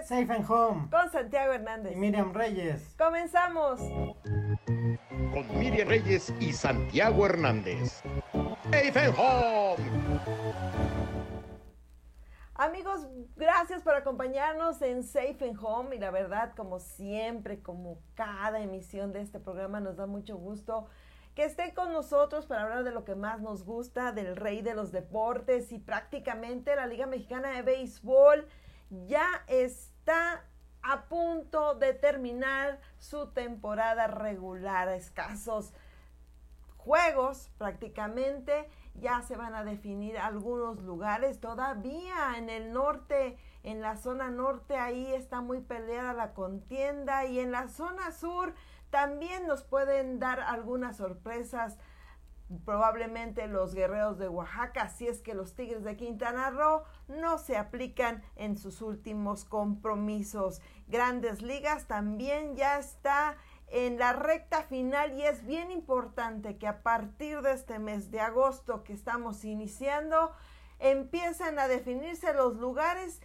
es Safe and Home con Santiago Hernández. y Miriam Reyes. Comenzamos. con Miriam Reyes y Santiago Hernández. Safe and Home. Amigos, gracias por acompañarnos en Safe and Home y la verdad, como siempre, como cada emisión de este programa, nos da mucho gusto que esté con nosotros para hablar de lo que más nos gusta, del rey de los deportes y prácticamente la Liga Mexicana de Béisbol ya está a punto de terminar su temporada regular, escasos juegos prácticamente. Ya se van a definir algunos lugares. Todavía en el norte en la zona norte ahí está muy peleada la contienda. Y en la zona sur también nos pueden dar algunas sorpresas probablemente los guerreros de Oaxaca, si es que los Tigres de Quintana Roo no se aplican en sus últimos compromisos. Grandes Ligas también ya está en la recta final y es bien importante que a partir de este mes de agosto que estamos iniciando empiecen a definirse los lugares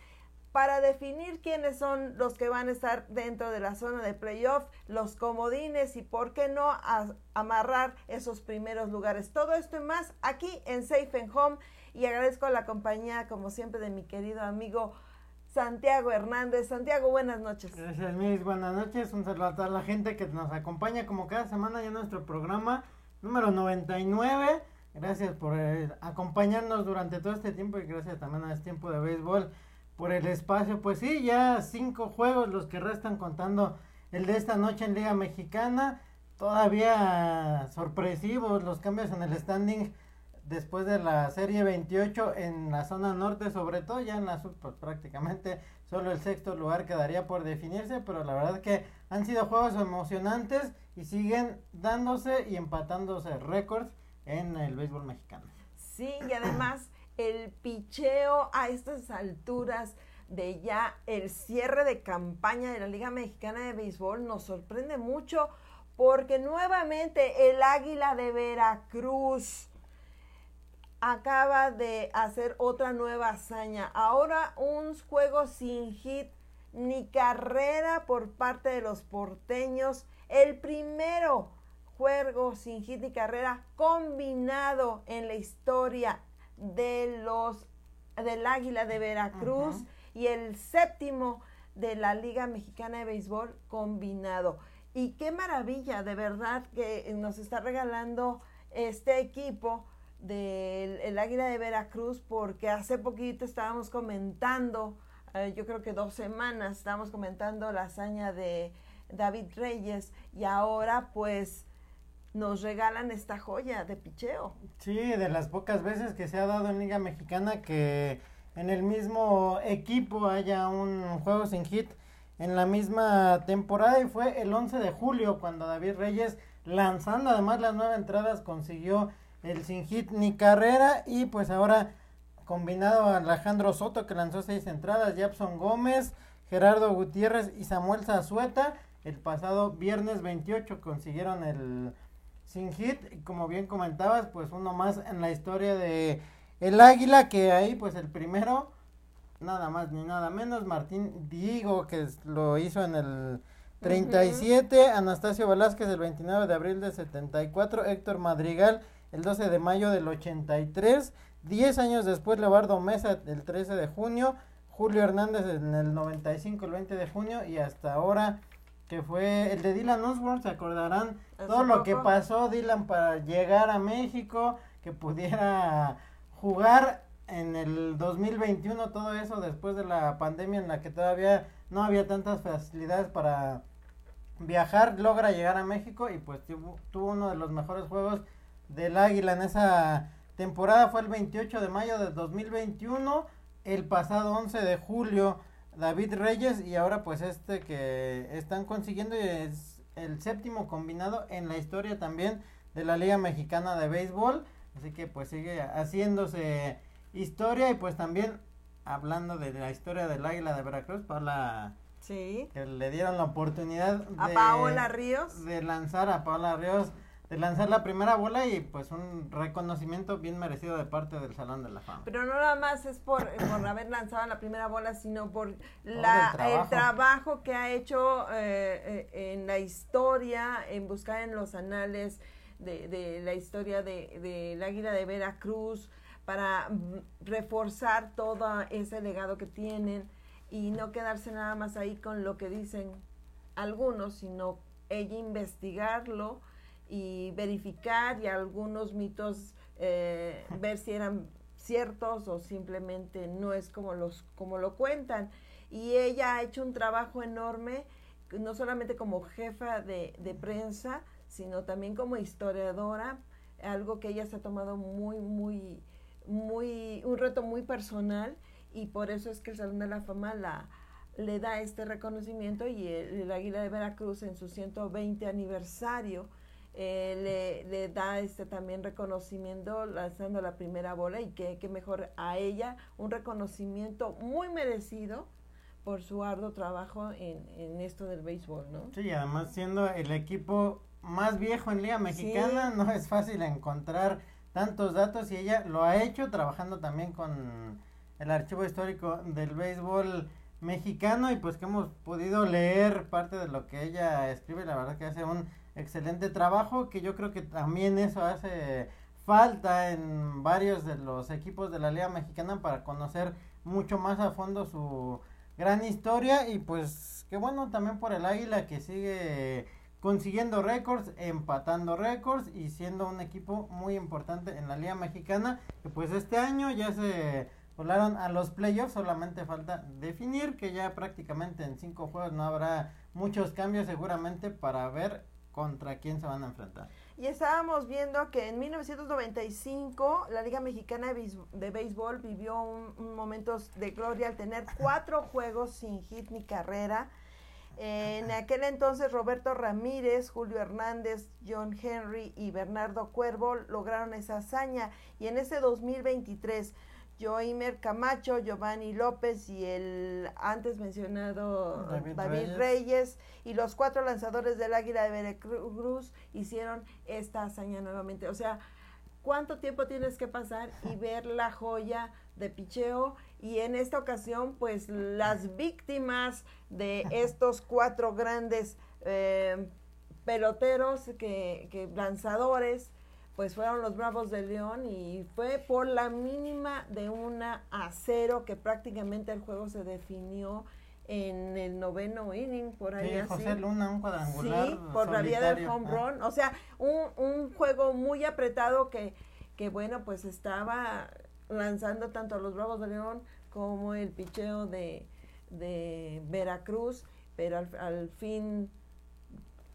para definir quiénes son los que van a estar dentro de la zona de playoff, los comodines y por qué no amarrar esos primeros lugares. Todo esto y más aquí en Safe and Home y agradezco la compañía como siempre de mi querido amigo Santiago Hernández. Santiago, buenas noches. Gracias, Miss. Buenas noches. Un saludo a toda la gente que nos acompaña como cada semana ya en nuestro programa número 99. Gracias por eh, acompañarnos durante todo este tiempo y gracias también a este tiempo de béisbol por el espacio. Pues sí, ya cinco juegos los que restan contando el de esta noche en Liga Mexicana. Todavía sorpresivos los cambios en el standing después de la serie 28 en la zona norte, sobre todo ya en la sur, pues prácticamente solo el sexto lugar quedaría por definirse, pero la verdad que han sido juegos emocionantes y siguen dándose y empatándose récords en el béisbol mexicano. Sí, y además el picheo a estas alturas de ya el cierre de campaña de la Liga Mexicana de Béisbol nos sorprende mucho porque nuevamente el Águila de Veracruz acaba de hacer otra nueva hazaña. Ahora un juego sin hit ni carrera por parte de los porteños. El primero juego sin hit ni carrera combinado en la historia de los del Águila de Veracruz y el séptimo de la Liga Mexicana de Béisbol combinado. Y qué maravilla, de verdad, que nos está regalando este equipo del el Águila de Veracruz, porque hace poquito estábamos comentando, eh, yo creo que dos semanas, estábamos comentando la hazaña de David Reyes y ahora pues nos regalan esta joya de picheo. Sí, de las pocas veces que se ha dado en Liga Mexicana que en el mismo equipo haya un juego sin hit en la misma temporada y fue el 11 de julio cuando David Reyes lanzando además las nueve entradas consiguió el sin hit ni carrera y pues ahora combinado a Alejandro Soto que lanzó seis entradas, Japson Gómez, Gerardo Gutiérrez y Samuel Zazueta el pasado viernes 28 consiguieron el sin hit como bien comentabas pues uno más en la historia de el Águila que ahí pues el primero nada más ni nada menos Martín Diego que lo hizo en el 37 uh -huh. Anastasio Velázquez el 29 de abril del 74 Héctor Madrigal el 12 de mayo del 83 10 años después Leobardo Mesa el 13 de junio Julio Hernández en el 95 el 20 de junio y hasta ahora que fue el de Dylan Osborne, se acordarán todo lo que pasó Dylan para llegar a México, que pudiera jugar en el 2021, todo eso después de la pandemia en la que todavía no había tantas facilidades para viajar, logra llegar a México y pues tuvo, tuvo uno de los mejores juegos del Águila en esa temporada, fue el 28 de mayo del 2021, el pasado 11 de julio David Reyes y ahora pues este que están consiguiendo es el séptimo combinado en la historia también de la Liga Mexicana de Béisbol. Así que pues sigue haciéndose historia y pues también hablando de la historia del Águila de Veracruz, Paula sí. que le dieron la oportunidad a de, Paola Ríos de lanzar a Paola Ríos de lanzar la primera bola y pues un reconocimiento bien merecido de parte del Salón de la Fama. Pero no nada más es por, por haber lanzado la primera bola, sino por la, el, trabajo. el, trabajo. que ha hecho eh, eh, en la historia, en buscar en los anales de, de la historia del de, de Águila de Veracruz, para reforzar todo ese legado que tienen y no quedarse nada más ahí con lo que dicen algunos, sino ella investigarlo y verificar y algunos mitos eh, ver si eran ciertos o simplemente no es como los como lo cuentan. Y ella ha hecho un trabajo enorme no solamente como jefa de, de prensa sino también como historiadora algo que ella se ha tomado muy muy muy un reto muy personal y por eso es que el Salón de la Fama la le da este reconocimiento y el, el Águila de Veracruz en su 120 aniversario eh, le, le, da este también reconocimiento lanzando la primera bola y que, que, mejor a ella un reconocimiento muy merecido por su arduo trabajo en, en esto del béisbol, ¿no? Sí, además siendo el equipo más viejo en Liga Mexicana, sí. no es fácil encontrar tantos datos y ella lo ha hecho trabajando también con el archivo histórico del béisbol mexicano y pues que hemos podido leer parte de lo que ella escribe, la verdad que hace un excelente trabajo que yo creo que también eso hace falta en varios de los equipos de la Liga Mexicana para conocer mucho más a fondo su gran historia. Y pues que bueno también por el Águila que sigue consiguiendo récords, empatando récords y siendo un equipo muy importante en la Liga Mexicana que pues este año ya se volaron a los playoffs, solamente falta definir que ya prácticamente en cinco juegos no habrá muchos cambios seguramente para ver contra quién se van a enfrentar. Y estábamos viendo que en 1995 la Liga Mexicana de Béisbol vivió un, un momentos de gloria al tener cuatro juegos sin hit ni carrera. En aquel entonces Roberto Ramírez, Julio Hernández, John Henry y Bernardo Cuervo lograron esa hazaña y en ese 2023 Joimer Camacho, Giovanni López y el antes mencionado David, David Reyes. Reyes. y los cuatro lanzadores del Águila de Veracruz hicieron esta hazaña nuevamente. O sea, ¿cuánto tiempo tienes que pasar y ver la joya de picheo? Y en esta ocasión, pues las víctimas de estos cuatro grandes eh, peloteros, que, que lanzadores, pues fueron los Bravos de León y fue por la mínima de una a cero que prácticamente el juego se definió en el noveno inning, por ahí sí, así. José Luna, un cuadrangular Sí, por la vía del home run. O sea, un, un juego muy apretado que, que, bueno, pues estaba lanzando tanto a los Bravos de León como el picheo de, de Veracruz, pero al, al fin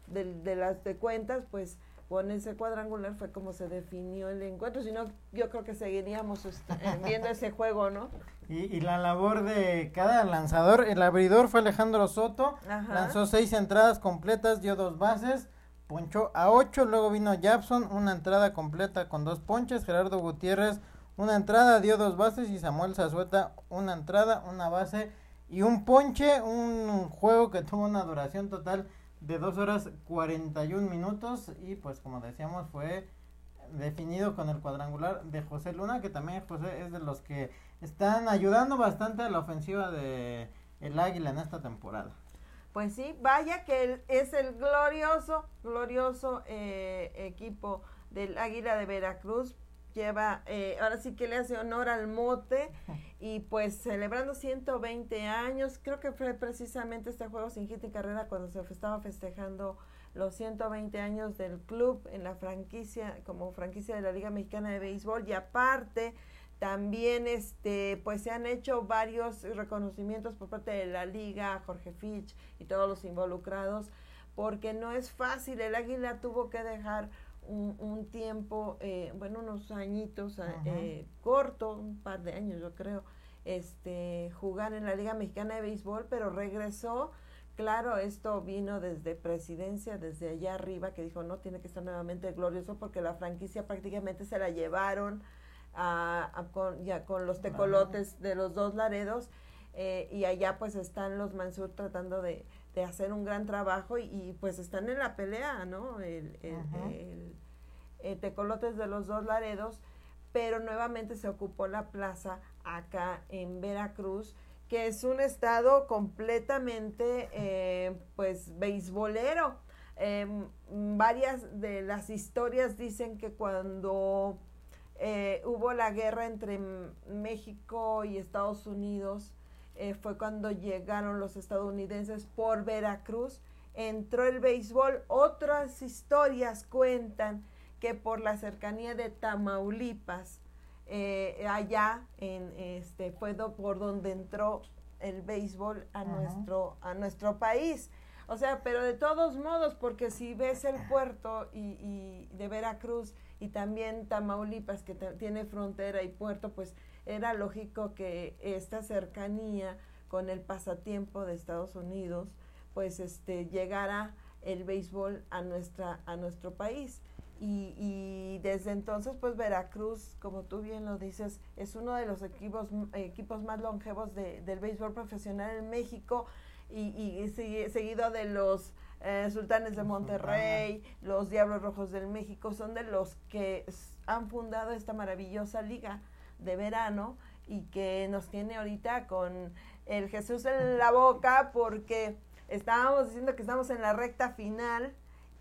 de, de las de cuentas, pues con ese cuadrangular fue como se definió el encuentro, si no yo creo que seguiríamos este, viendo ese juego, ¿no? Y, y, la labor de cada lanzador, el abridor fue Alejandro Soto, Ajá. lanzó seis entradas completas, dio dos bases, ponchó a ocho, luego vino Japson, una entrada completa con dos ponches, Gerardo Gutiérrez, una entrada, dio dos bases y Samuel Zazueta, una entrada, una base y un ponche, un juego que tuvo una duración total de 2 horas 41 minutos y pues como decíamos fue definido con el cuadrangular de José Luna que también José es de los que están ayudando bastante a la ofensiva de el Águila en esta temporada. Pues sí, vaya que es el glorioso, glorioso eh, equipo del Águila de Veracruz lleva, eh, ahora sí que le hace honor al mote y pues celebrando 120 años, creo que fue precisamente este juego sin hit y carrera cuando se estaba festejando los 120 años del club en la franquicia, como franquicia de la Liga Mexicana de Béisbol. Y aparte también este pues se han hecho varios reconocimientos por parte de la liga, Jorge Fitch y todos los involucrados, porque no es fácil, el Águila tuvo que dejar un, un tiempo, eh, bueno, unos añitos eh, corto, un par de años yo creo, este, jugar en la Liga Mexicana de Béisbol, pero regresó. Claro, esto vino desde presidencia, desde allá arriba, que dijo, no, tiene que estar nuevamente glorioso porque la franquicia prácticamente se la llevaron a, a con, ya con los tecolotes de los dos Laredos. eh, y allá pues están los Mansur tratando de, de hacer un gran trabajo y, pues están en la pelea, ¿no? El, el, el, Tecolotes de los dos Laredos, pero nuevamente se ocupó la plaza acá en Veracruz, que es un estado completamente, eh, pues, beisbolero. Em, varias de las historias dicen que cuando eh, hubo la guerra entre México y Estados Unidos, eh, fue cuando llegaron los estadounidenses por Veracruz, entró el béisbol. Otras historias cuentan que por la cercanía de Tamaulipas, eh, allá en este fue por donde entró el béisbol a nuestro a nuestro país. O sea, pero de todos modos, porque si ves el puerto y, y de Veracruz y también Tamaulipas que tiene frontera y puerto, pues era lógico que esta cercanía con el pasatiempo de Estados Unidos, pues este llegara el béisbol a nuestra a nuestro país. Y, y, desde entonces, pues Veracruz, como tú bien lo dices, es uno de los equipos, equipos más longevos de, del béisbol profesional en México y, y, seguido de los eh, Sultanes de Monterrey, los Diablos Rojos del México, son de los que han fundado esta maravillosa liga de verano y que nos tiene ahorita con el Jesús en la boca porque estábamos diciendo que estamos en la recta final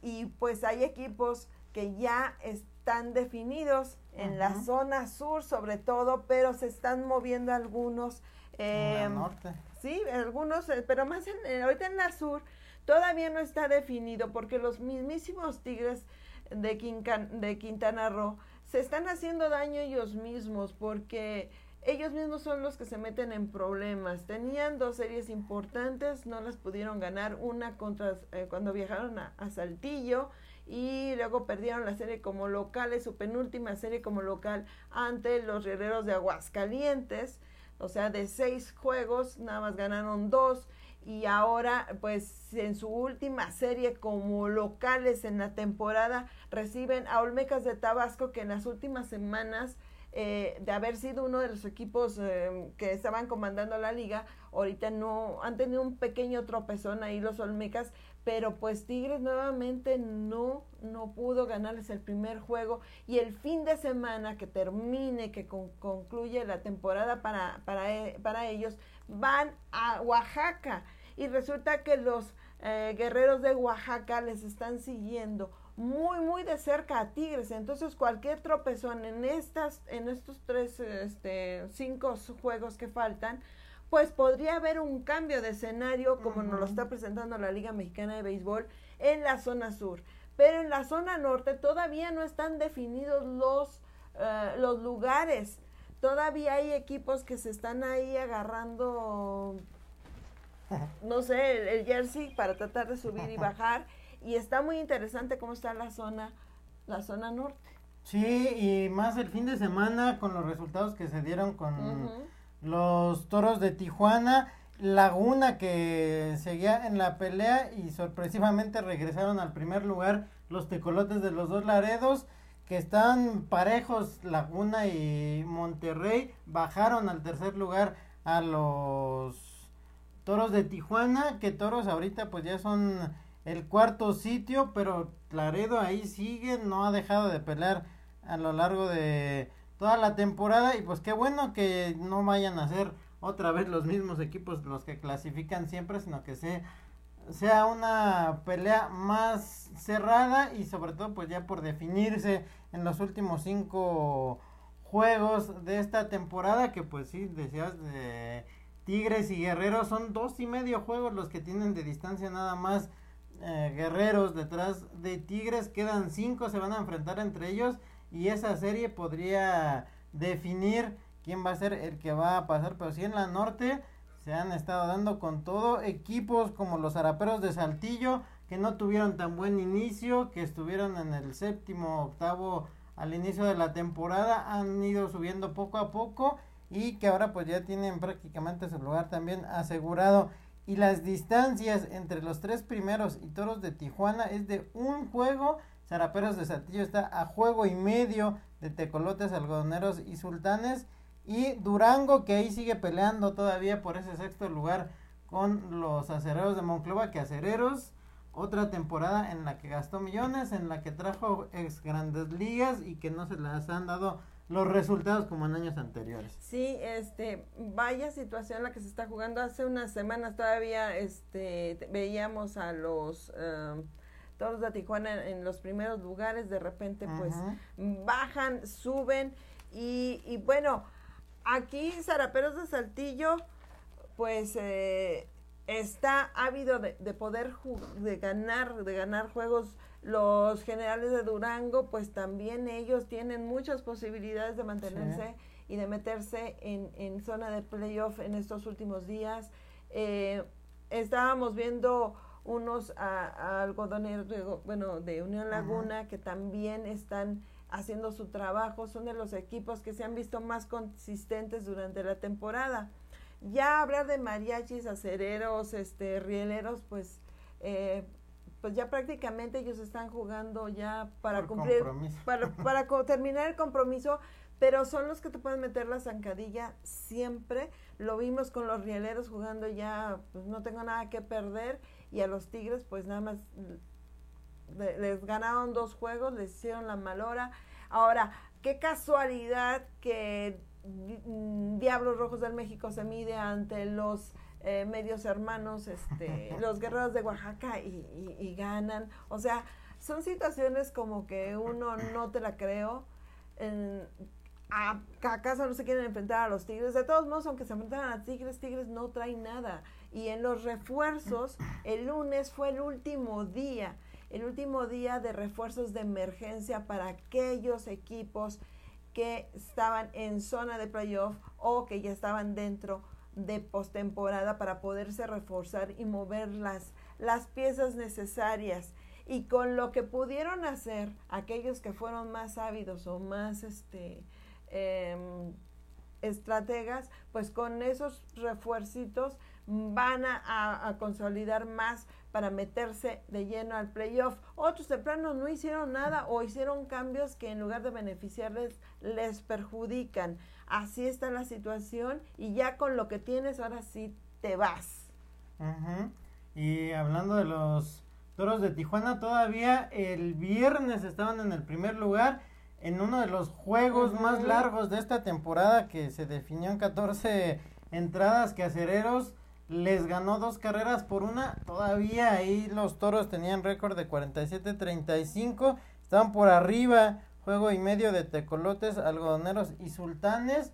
y pues hay equipos que ya están definidos en la zona sur sobre todo, pero se están moviendo algunos. Eh, norte. Sí, algunos, eh, pero más en, ahorita en la sur todavía no está definido porque los mismísimos Tigres de, de Quintana Roo se están haciendo daño ellos mismos porque ellos mismos son los que se meten en problemas. Tenían dos series importantes, no las pudieron ganar, una contra eh, cuando viajaron a, Saltillo y luego perdieron la serie como locales, su penúltima serie como local ante los Guerreros de Aguascalientes. O sea, de seis juegos, nada más ganaron dos y ahora pues en su última serie como locales en la temporada reciben a Olmecas de Tabasco que en las últimas semanas eh, de haber sido uno de los equipos eh, que estaban comandando la liga, ahorita no han tenido un pequeño tropezón ahí los Olmecas, pero pues Tigres nuevamente no no pudo ganarles el primer juego y el fin de semana que termine, que concluye la temporada para, para, eh, para ellos, van a Oaxaca y resulta que los eh, guerreros de Oaxaca les están siguiendo muy muy de cerca a Tigres. Entonces cualquier tropezón en estas en estos tres este cinco juegos que faltan pues podría haber un cambio de escenario como nos lo está presentando la Liga Mexicana de Béisbol en la zona sur. Pero en la zona norte todavía no están definidos los eh, los lugares. Todavía hay equipos que se están ahí agarrando, no sé, el, jersey para tratar de subir y bajar. Y está muy interesante cómo está la zona, la zona norte. Sí, y más el fin de semana con los resultados que se dieron con los toros de Tijuana. Laguna que seguía en la pelea y sorpresivamente regresaron al primer lugar los tecolotes de los dos Laredos que están parejos Laguna y Monterrey, bajaron al tercer lugar a los Toros de Tijuana, que Toros ahorita pues ya son el cuarto sitio, pero Laredo ahí sigue, no ha dejado de pelear a lo largo de toda la temporada y pues qué bueno que no vayan a ser otra vez los mismos equipos los que clasifican siempre, sino que se sea una pelea más cerrada y sobre todo pues ya por definirse en los últimos cinco juegos de esta temporada que pues sí decías de Tigres y Guerreros son dos y medio juegos los que tienen de distancia nada más eh, Guerreros detrás de Tigres quedan cinco se van a enfrentar entre ellos y esa serie podría definir quién va a ser el que va a pasar pero si en la norte se han estado dando con todo. Equipos como los Araperos de Saltillo, que no tuvieron tan buen inicio, que estuvieron en el séptimo, octavo al inicio de la temporada, han ido subiendo poco a poco y que ahora pues ya tienen prácticamente su lugar también asegurado. Y las distancias entre los tres primeros y Toros de Tijuana es de un juego. Zaraperos de Saltillo está a juego y medio de Tecolotes, Algodoneros y Sultanes Y Durango, que ahí sigue peleando todavía por ese sexto lugar con los acereros de Monclova, que acereros, otra temporada en la que gastó millones, en la que trajo ex grandes ligas y que no se les han dado los resultados como en años anteriores. Sí, este, vaya situación la que se está jugando. Hace unas semanas todavía este, veíamos a los um, toros de Tijuana en, los primeros lugares, de repente pues bajan, suben y, y bueno, aquí Zaraperos de Saltillo pues eh, está ávido de, de poder de ganar, de ganar juegos los generales de Durango, pues también ellos tienen muchas posibilidades de mantenerse y de meterse en, en, zona de playoff en estos últimos días. Eh, estábamos viendo unos algodoneros, de, bueno, de Unión Laguna, que también están haciendo su trabajo, son de los equipos que se han visto más consistentes durante la temporada. Ya hablar de mariachis, acereros, este, rieleros, pues eh, pues ya prácticamente ellos están jugando ya para cumplir, para, para terminar el compromiso, pero son los que te pueden meter la zancadilla siempre. Lo vimos con los rieleros jugando ya, pues no tengo nada que perder, y a los Tigres, pues nada más les ganaron dos juegos, les hicieron la malora. Ahora, qué casualidad que Diablos Rojos del México se mide ante los eh, medios hermanos, este, los guerreros de Oaxaca y, ganan. O sea, son situaciones como que uno no te la creo. En, ¿Acaso no se quieren enfrentar a los Tigres? De todos modos, aunque se enfrentaran a Tigres, Tigres no traen nada. Y en los refuerzos, el lunes fue el último día, el último día de refuerzos de emergencia para aquellos equipos que estaban en zona de playoff o que ya estaban dentro de postemporada para poderse reforzar y mover las, las piezas necesarias. Y con lo que pudieron hacer aquellos que fueron más ávidos o más este, em, estrategas, pues con esos refuercitos van a, a, consolidar más para meterse de lleno al playoff. Otros de plano no hicieron nada o hicieron cambios que en lugar de beneficiarles les perjudican así está la situación y ya con lo que tienes ahora sí te vas. Y hablando de los toros de Tijuana, todavía el viernes estaban en el primer lugar en uno de los juegos más largos de esta temporada que se definió en 14 entradas que Acereros les ganó dos carreras por una. Todavía ahí los toros tenían récord de 47-35. Estaban por arriba juego y medio de tecolotes, algodoneros y sultanes.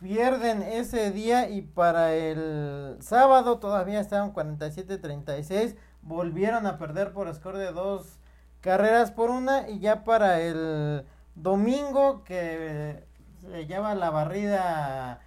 Pierden ese día y para el sábado todavía estaban 47-36. Volvieron a perder por score de dos carreras por una. Y ya para el domingo que se lleva la barrida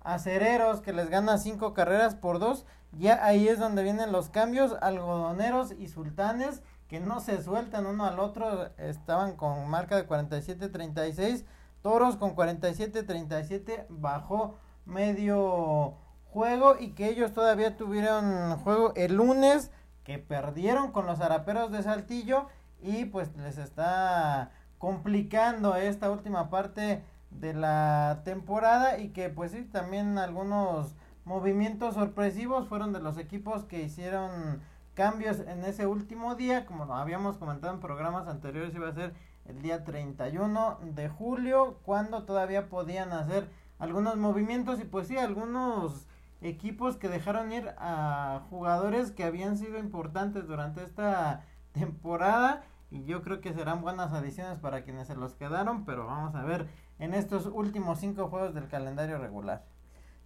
a Cereros que les gana cinco carreras por dos. Ya ahí es donde vienen los cambios. Algodoneros y sultanes que no se sueltan uno al otro, estaban con marca de 47-36, Toros con 47-37 bajó medio juego y que ellos todavía tuvieron juego el lunes que perdieron con los araperos de Saltillo y pues les está complicando esta última parte de la temporada y que pues sí también algunos movimientos sorpresivos fueron de los equipos que hicieron cambios en ese último día, como habíamos comentado en programas anteriores, iba a ser el día 31 de julio, cuando todavía podían hacer algunos movimientos y pues sí, algunos equipos que dejaron ir a jugadores que habían sido importantes durante esta temporada. Y yo creo que serán buenas adiciones para quienes se los quedaron, pero vamos a ver en estos últimos cinco juegos del calendario regular.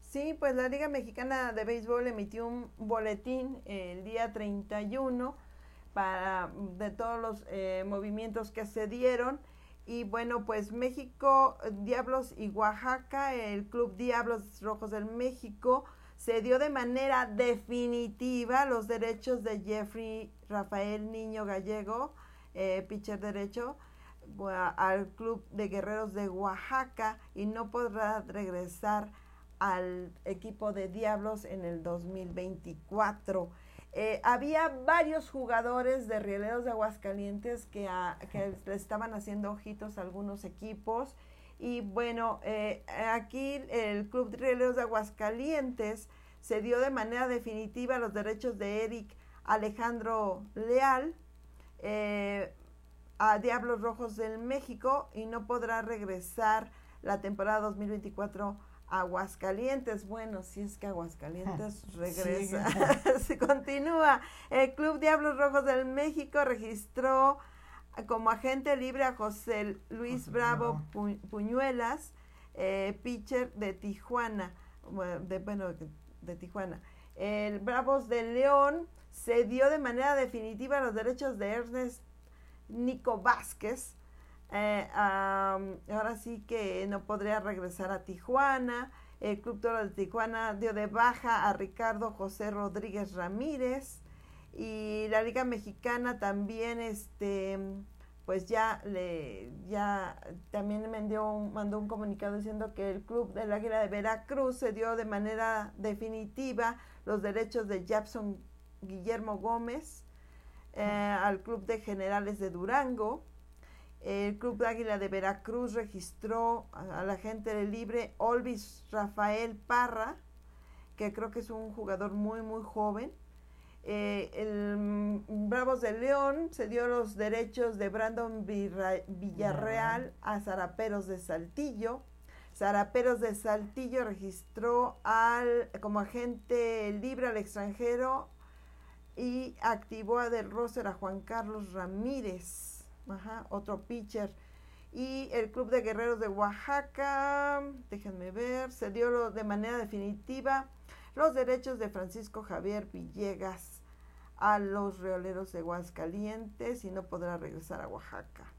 Sí, pues la Liga Mexicana de Béisbol emitió un boletín el día 31 para de todos los eh, movimientos que se dieron y bueno, pues México, Diablos y Oaxaca, el Club Diablos Rojos del México se dio de manera definitiva los derechos de Jeffrey Rafael Niño Gallego, eh, pitcher derecho, al Club de Guerreros de Oaxaca y no podrá regresar al equipo de Diablos en el 2024. Eh, había varios jugadores de Rieleros de Aguascalientes que, que le estaban haciendo ojitos a algunos equipos Y bueno, eh, aquí el Club de Rieleros de Aguascalientes se dio de manera definitiva los derechos de Eric Alejandro Leal eh, a Diablos Rojos del México y no podrá regresar la temporada 2024 a Aguascalientes. Bueno, si es que Aguascalientes regresa. se continúa. El Club Diablos Rojos del México registró como agente libre a José Luis Bravo Puñuelas, eh, pitcher de Tijuana, de, bueno, de, Tijuana. El Bravos de León cedió de manera definitiva los derechos de Ernest Nico Vázquez. Eh, ahora sí que no podría regresar a Tijuana. El Club Toro de Tijuana dio de baja a Ricardo José Rodríguez Ramírez y la Liga Mexicana también este pues ya le ya también me mandó un comunicado diciendo que el club del Águila de Veracruz se dio de manera definitiva los derechos de Jackson Guillermo Gómez eh, al club de generales de Durango. El club de Águila de Veracruz registró a, la gente libre Olvis Rafael Parra que creo que es un jugador muy muy joven. Eh, el Bravos de León se dio los derechos de Brandon Villarreal a Zaraperos de Saltillo. Zaraperos de Saltillo registró al como agente libre al extranjero y activó a del roster a Juan Carlos Ramírez, otro pitcher. Y el Club de Guerreros de Oaxaca, déjenme ver, se dio de manera definitiva los derechos de Francisco Javier Villegas a los reoleros de Aguascalientes y no podrá regresar a Oaxaca.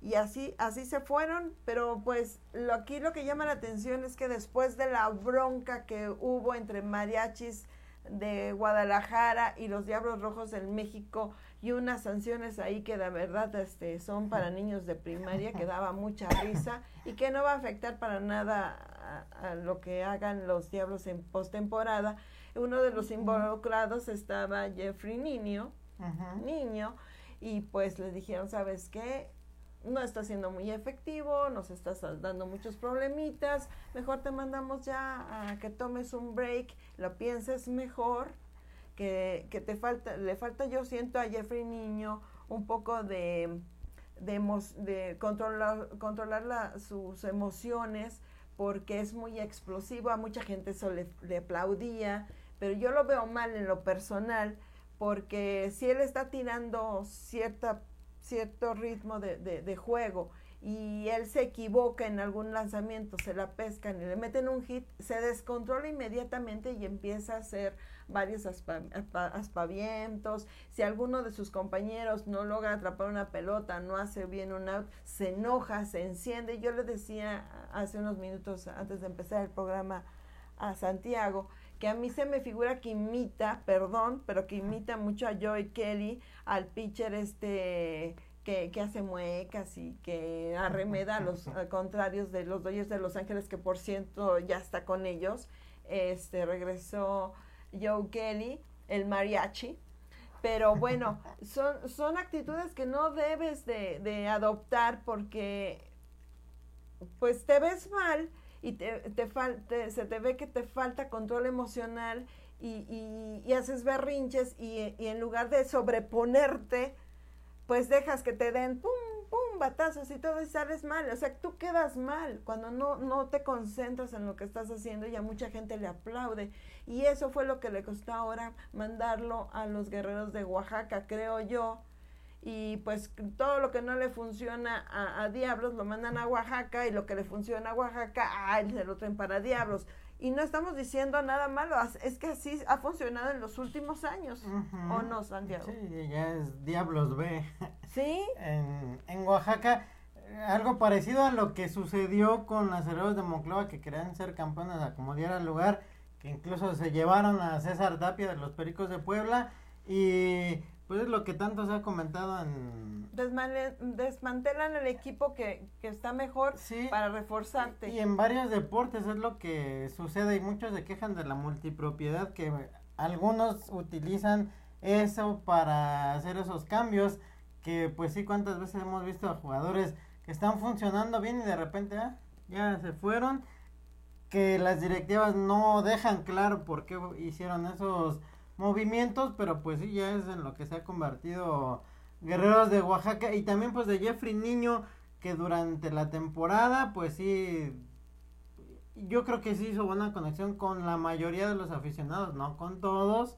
Y así, así se fueron, pero pues lo, aquí lo que llama la atención es que después de la bronca que hubo entre mariachis de Guadalajara y los Diablos Rojos del México y unas sanciones ahí que de verdad este, son para niños de primaria, que daba mucha risa y que no va a afectar para nada a, lo que hagan los Diablos en postemporada. Uno de los involucrados estaba Jeffrey Niño, niño, y pues le dijeron, ¿sabes qué? No está siendo muy efectivo, nos estás dando muchos problemitas, mejor te mandamos ya a que tomes un break, lo pienses mejor, que, que te falta, le falta yo siento a Jeffrey Niño un poco de, de, de controlar, controlar sus emociones, porque es muy explosivo, a mucha gente eso le aplaudía, pero yo lo veo mal en lo personal, porque si él está tirando cierta cierto ritmo de, de, juego y él se equivoca en algún lanzamiento, se la pescan y le meten un hit, se descontrola inmediatamente y empieza a hacer varios aspavientos. Si alguno de sus compañeros no logra atrapar una pelota, no hace bien un out, se enoja, se enciende. Yo le decía hace unos minutos antes de empezar el programa a Santiago que a mí se me figura que imita, perdón, pero que imita mucho a Joey Kelly, al pitcher este que, que hace muecas y que arremeda a los contrarios de los Dodgers de Los Ángeles, que por cierto ya está con ellos. Este regresó Joe Kelly, el mariachi. Pero bueno, son, son actitudes que no debes de, de adoptar porque pues te ves mal y te, te, se te ve que te falta control emocional y, y, haces berrinches y, y, en lugar de sobreponerte, pues dejas que te den pum, pum, batazos y todo y sales mal. O sea, tú quedas mal cuando no, no te concentras en lo que estás haciendo y a mucha gente le aplaude. Y eso fue lo que le costó ahora mandarlo a los guerreros de Oaxaca, creo yo y pues todo lo que no le funciona a, Diablos lo mandan a Oaxaca y lo que le funciona a Oaxaca, ah, se lo traen para Diablos. Y no estamos diciendo nada malo, es que así ha funcionado en los últimos años, ¿o no, Santiago? Sí, ya es Diablos B. ¿Sí? en, en Oaxaca, algo parecido a lo que sucedió con las Heroes de Monclova que querían ser campeones a como diera lugar, que incluso se llevaron a César Tapia de los Pericos de Puebla y pues es lo que tanto se ha comentado en... desmantelan el equipo que, que está mejor para reforzarte. Y en varios deportes es lo que sucede y muchos se quejan de la multipropiedad que algunos utilizan eso para hacer esos cambios que pues sí cuántas veces hemos visto a jugadores que están funcionando bien y de repente ah, ya se fueron. Que las directivas no dejan claro por qué hicieron esos movimientos, pero pues sí, ya es en lo que se ha convertido Guerreros de Oaxaca y también pues de Jeffrey Niño, que durante la temporada pues sí, yo creo que sí hizo buena conexión con la mayoría de los aficionados, no con todos,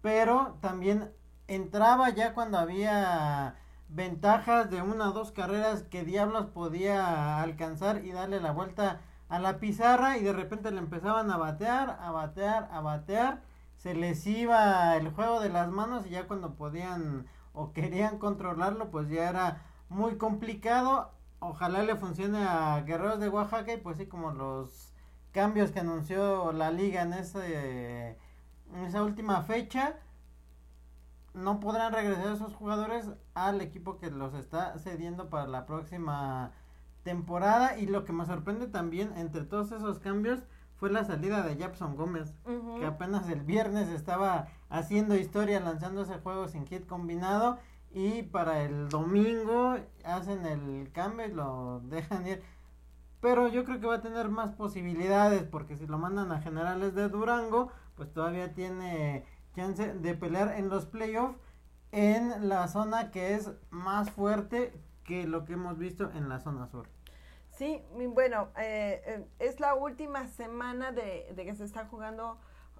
pero también entraba ya cuando había ventajas de una o dos carreras que Diablos podía alcanzar y darle la vuelta a la pizarra y de repente le empezaban a batear, a batear, a batear, se les iba el juego de las manos y ya cuando podían o querían controlarlo pues ya era muy complicado. Ojalá le funcione a Guerreros de Oaxaca y pues sí como los cambios que anunció la liga en ese en esa última fecha no podrán regresar esos jugadores al equipo que los está cediendo para la próxima temporada. Y lo que me sorprende también entre todos esos cambios fue la salida de Japson Gómez, que apenas el viernes estaba haciendo historia lanzando ese juego sin kit combinado. Y para el domingo hacen el cambio y lo dejan ir. Pero yo creo que va a tener más posibilidades porque si lo mandan a generales de Durango, pues todavía tiene chance de pelear en los playoffs en la zona que es más fuerte que lo que hemos visto en la zona sur. Sí, bueno, eh, eh, es la última semana de, que se está jugando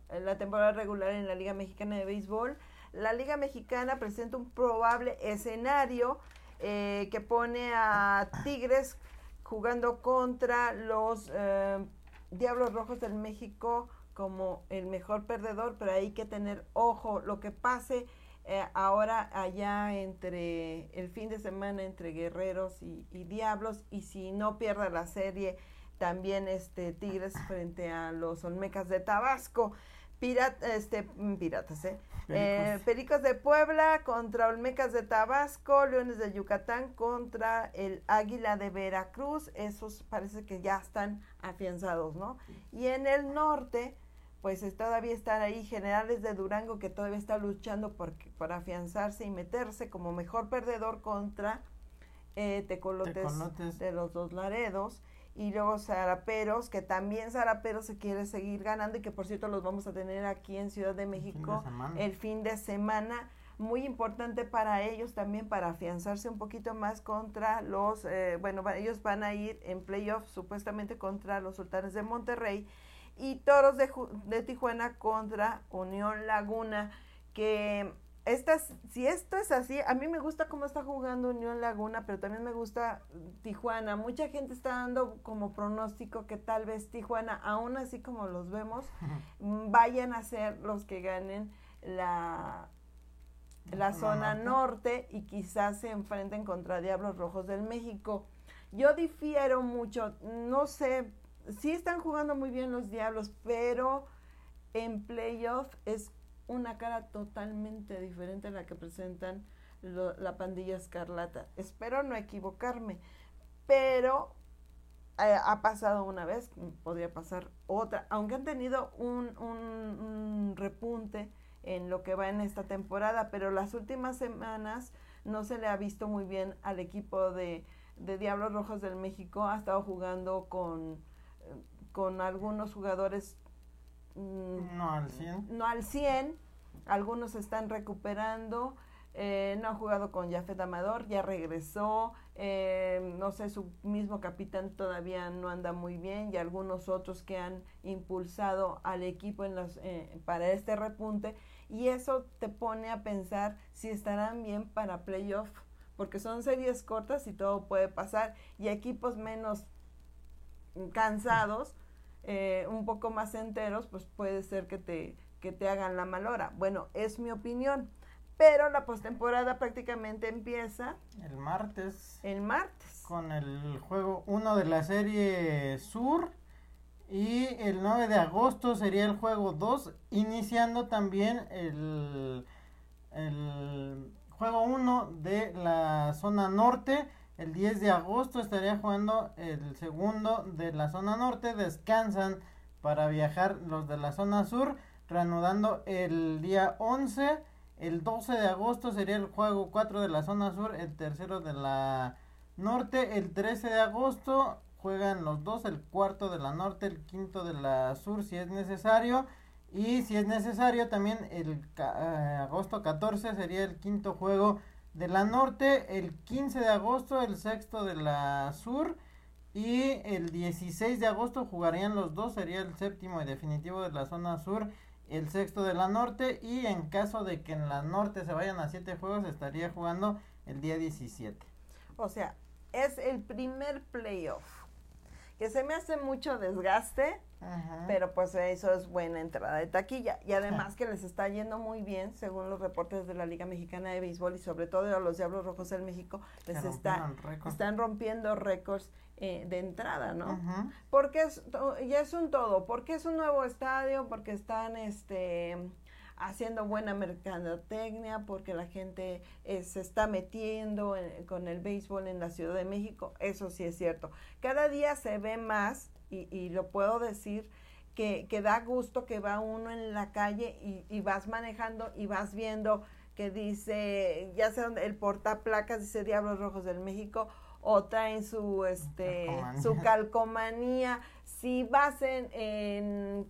eh, la temporada regular en la Liga Mexicana de Béisbol. La Liga Mexicana presenta un probable escenario que pone a Tigres jugando contra los Diablos Rojos del México como el mejor perdedor, pero hay que tener ojo lo que pase eh, ahora allá entre el fin de semana entre guerreros y, diablos y si no pierda la serie también este Tigres frente a los Olmecas de Tabasco. Pirata, este, mm, piratas, ¿eh? ¿eh? Pericos. de Puebla contra Olmecas de Tabasco, Leones de Yucatán contra el Águila de Veracruz, esos parece que ya están afianzados, ¿no? Y en el norte, pues todavía están ahí generales de Durango que todavía está luchando por, por afianzarse y meterse como mejor perdedor contra eh, tecolotes, de los dos Laredos. Y luego Zaraperos, que también Zaraperos se quiere seguir ganando y que por cierto los vamos a tener aquí en Ciudad de México el fin de semana. Muy importante para ellos también para afianzarse un poquito más contra los, eh, bueno, ellos van a ir en playoffs supuestamente contra los sultanes de Monterrey y Toros de, de Tijuana contra Unión Laguna, que estas, si esto es así, a mí me gusta cómo está jugando Unión Laguna, pero también me gusta Tijuana. Mucha gente está dando como pronóstico que tal vez Tijuana, aún así como los vemos, vayan a ser los que ganen la, la zona norte y quizás se enfrenten contra Diablos Rojos del México. Yo difiero mucho, no sé sí están jugando muy bien los Diablos, pero en playoff es una cara totalmente diferente a la que presentan la pandilla escarlata. Espero no equivocarme, pero eh, ha pasado una vez, podría pasar otra, aunque han tenido un, un, repunte en lo que va en esta temporada, pero las últimas semanas no se le ha visto muy bien al equipo de, de Diablos Rojos del México, ha estado jugando con con algunos jugadores mm, no al 100. No al 100, algunos están recuperando. Eh, no ha jugado con Jafet Amador, ya regresó, eh, no sé, su mismo capitán todavía no anda muy bien y algunos otros que han impulsado al equipo en los, eh, para este repunte y eso te pone a pensar si estarán bien para playoff, porque son series cortas y todo puede pasar y equipos menos cansados, eh, un poco más enteros, pues puede ser que te, que te hagan la malora. Bueno, es mi opinión. Pero la postemporada prácticamente empieza. El martes. El martes. Con el juego 1 de la serie Sur. Y el 9 de agosto sería el juego 2. Iniciando también el, el juego 1 de la zona norte el 10 de agosto estaría jugando el segundo de la zona norte. Descansan para viajar los de la zona sur. Reanudando el día 11. El 12 de agosto sería el juego 4 de la zona sur. El tercero de la Norte el 13 de agosto juegan los dos, el cuarto de la Norte, el quinto de la Sur si es necesario. Y si es necesario también el eh, agosto 14 sería el quinto juego de la Norte, el 15 de agosto el sexto de la Sur y el 16 de agosto jugarían los dos, sería el séptimo y definitivo de la zona sur, el sexto de la norte. Y en caso de que en la norte se vayan a siete juegos, estaría jugando el día 17. O sea, es el primer playoff que se me hace mucho desgaste, pero pues eso es buena entrada de taquilla. Y además que les está yendo muy bien, según los reportes de la Liga Mexicana de Béisbol y sobre todo de los Diablos Rojos del México, les está, están rompiendo récords eh, de entrada, ¿no? Porque es, ya es un todo, porque es un nuevo estadio, porque están, este haciendo buena mercadotecnia porque la gente eh, se está metiendo con el béisbol en la Ciudad de México, eso sí es cierto. Cada día se ve más, y, lo puedo decir, que, que, da gusto que va uno en la calle y, y vas manejando y vas viendo que dice, ya sea el portaplacas dice Diablos Rojos del México, o traen su este su calcomanía. Si vas en en,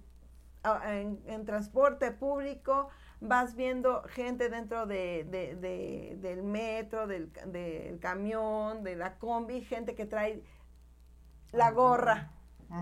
transporte público, vas viendo gente dentro de, del metro, del, camión, de la combi, gente que trae la gorra,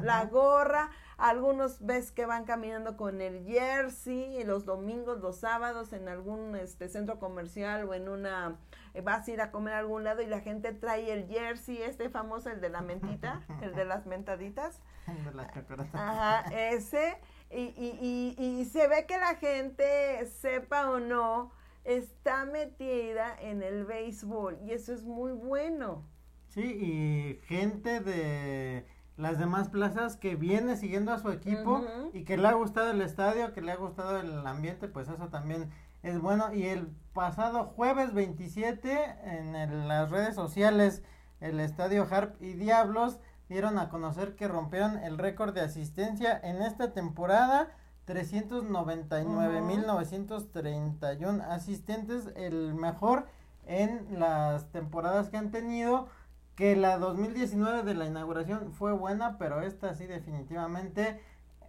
la gorra, algunos ves que van caminando con el jersey, los domingos, los sábados en algún este centro comercial o en una eh, vas a ir a comer a algún lado y la gente trae el jersey, este famoso el de la mentita, el de las mentaditas. de las Ajá, ese y, y, y, se ve que la gente, sepa o no, está metida en el béisbol y eso es muy bueno. Sí, y gente de las demás plazas que viene siguiendo a su equipo y que le ha gustado el estadio, que le ha gustado el ambiente, pues eso también es bueno. Y el pasado jueves 27 en las redes sociales, el estadio Harp y Diablos dieron a conocer que rompieron el récord de asistencia en esta temporada. 399.931 asistentes, el mejor en las temporadas que han tenido. Que la 2019 de la inauguración fue buena, pero esta sí definitivamente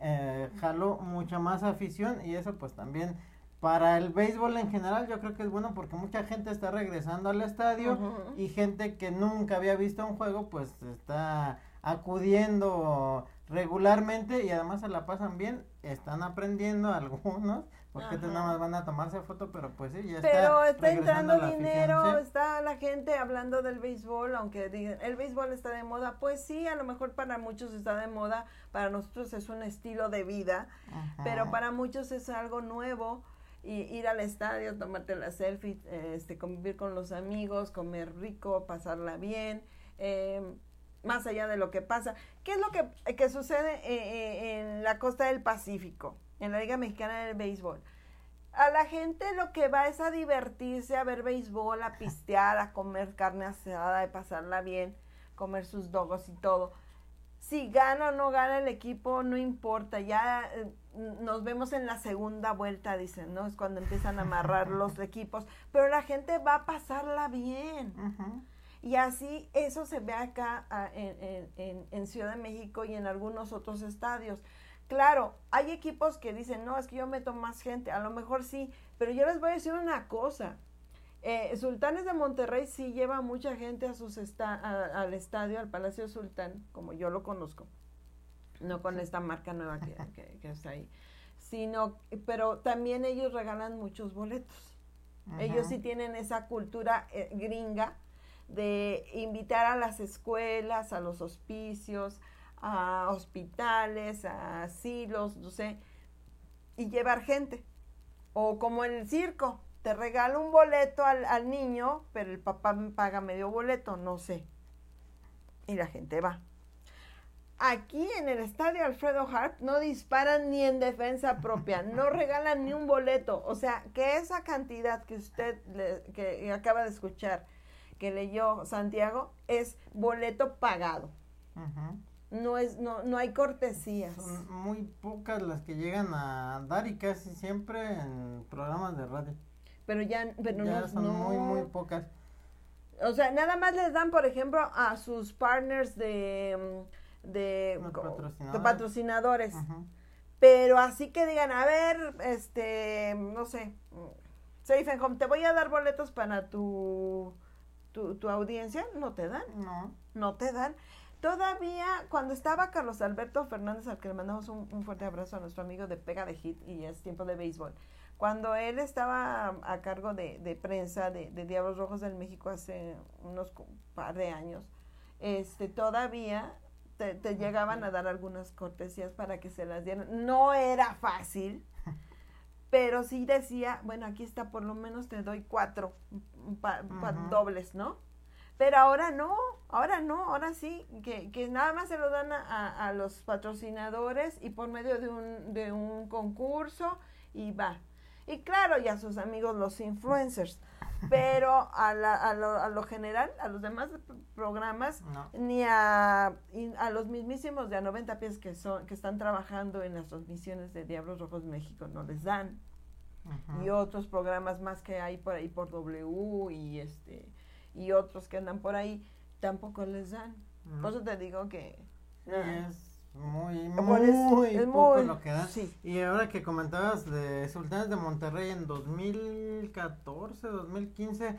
eh, jaló mucha más afición y eso pues también para el béisbol en general yo creo que es bueno porque mucha gente está regresando al estadio y gente que nunca había visto un juego pues está acudiendo regularmente y además se la pasan bien, están aprendiendo algunos, porque nada más van a tomarse foto, pero pues sí, ya está. Pero está entrando dinero, está la gente hablando del béisbol, aunque digan, el béisbol está de moda, pues sí, a lo mejor para muchos está de moda, para nosotros es un estilo de vida, pero para muchos es algo nuevo. Y ir al estadio, tomarte la selfie, este, convivir con los amigos, comer rico, pasarla bien, eh, más allá de lo que pasa. ¿Qué es lo que, que sucede eh, eh, en la costa del Pacífico, en la Liga Mexicana del Béisbol? A la gente lo que va es a divertirse, a ver béisbol, a pistear, a comer carne asada, a pasarla bien, comer sus dogos y todo. Si gana o no gana el equipo, no importa, ya eh, nos vemos en la segunda vuelta, dicen, ¿no? Es cuando empiezan a amarrar los equipos, pero la gente va a pasarla bien. Y así eso se ve acá ah, en, Ciudad de México y en algunos otros estadios. Claro, hay equipos que dicen, no, es que yo meto más gente, a lo mejor sí, pero yo les voy a decir una cosa. Eh, Sultanes de Monterrey sí lleva mucha gente a sus al estadio, al Palacio Sultán, como yo lo conozco, no con esta marca nueva que, está ahí, sino, pero también ellos regalan muchos boletos. Ellos sí tienen esa cultura eh, gringa de invitar a las escuelas, a los hospicios, a hospitales, a asilos, no sé, y llevar gente. O como en el circo, te regalo un boleto al, al niño, pero el papá me paga medio boleto, no sé. Y la gente va. Aquí en el estadio Alfredo Hart no disparan ni en defensa propia, no regalan ni un boleto. O sea, que esa cantidad que usted que acaba de escuchar que leyó Santiago es boleto pagado. No es, no, no hay cortesías. Son muy pocas las que llegan a dar y casi siempre en programas de radio. Pero ya, pero ya son muy, muy pocas. O sea, nada más les dan, por ejemplo, a sus partners de, mm, de, patrocinadores. de patrocinadores. Ujú. Pero así que digan, a ver, este, no sé, Safe and Home, te voy a dar boletos para tu, tu, tu audiencia, no te dan, No. no te dan. Todavía, cuando estaba Carlos Alberto Fernández, al que le mandamos un, un fuerte abrazo a nuestro amigo de Pega de Hit y es tiempo de béisbol, cuando él estaba a cargo de, de prensa de, de Diablos Rojos del México hace unos par de años, este, todavía te, te llegaban a dar algunas cortesías para que se las dieran. No era fácil, pero sí decía, bueno, aquí está, por lo menos te doy cuatro mm, pa- dobles, ¿no? Pero ahora no, ahora no, ahora sí, que, que nada más se lo dan a, a- a los patrocinadores y por medio de un, de un concurso y va. Y claro, y a sus amigos los influencers, pero a, la- a, lo, a lo general, a los demás programas, No. ni a, a los mismísimos de a 90 pies que, son, que están trabajando en las transmisiones de Diablos Rojos México, no les dan y otros programas más que hay por ahí por W y este y otros que andan por ahí tampoco les dan. Por eso te digo que muy, es- muy es poco muy- lo que dan. sí. Y ahora que comentabas de Sultanes de Monterrey en 2014, 2015,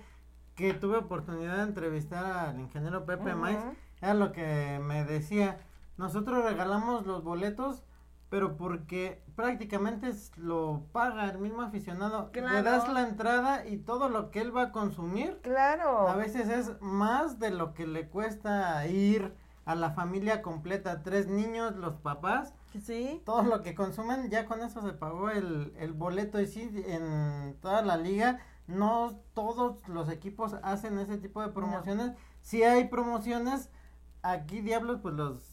que tuve oportunidad de entrevistar al ingeniero Pepe. Maiz, era lo que me decía. Nosotros regalamos los boletos, pero porque prácticamente lo paga el mismo aficionado. Le das la entrada y todo lo que él va a consumir Claro. a veces es más de lo que le cuesta ir a la familia completa, tres niños, los papás, Sí. todo lo que consumen, ya con eso se pagó el, el boleto. Y sí, en toda la liga, no todos los equipos hacen ese tipo de promociones, si hay promociones, aquí Diablos pues los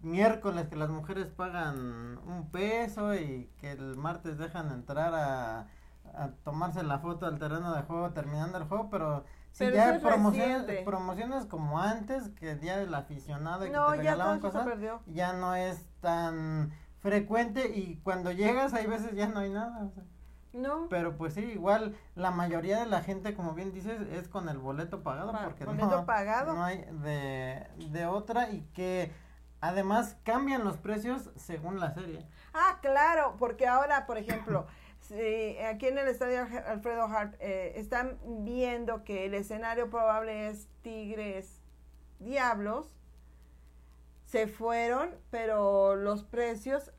miércoles que las mujeres pagan un peso y que el martes dejan entrar a, a tomarse la foto al terreno de juego terminando el juego, pero si Pero ya promociones, promociones como antes, que el día del aficionado y que te regalaban cosas, ya no es tan frecuente y cuando llegas hay veces ya no hay nada. o sea. No. Pero pues sí, igual la mayoría de la gente, como bien dices, es con el boleto pagado Pa- porque boleto no, pagado. no hay de, de otra y que además cambian los precios según la serie. Ah, claro, porque ahora, por ejemplo, si aquí en el estadio Alfredo Hart eh, están viendo que el escenario probable es Tigres Diablos, se fueron, pero los precios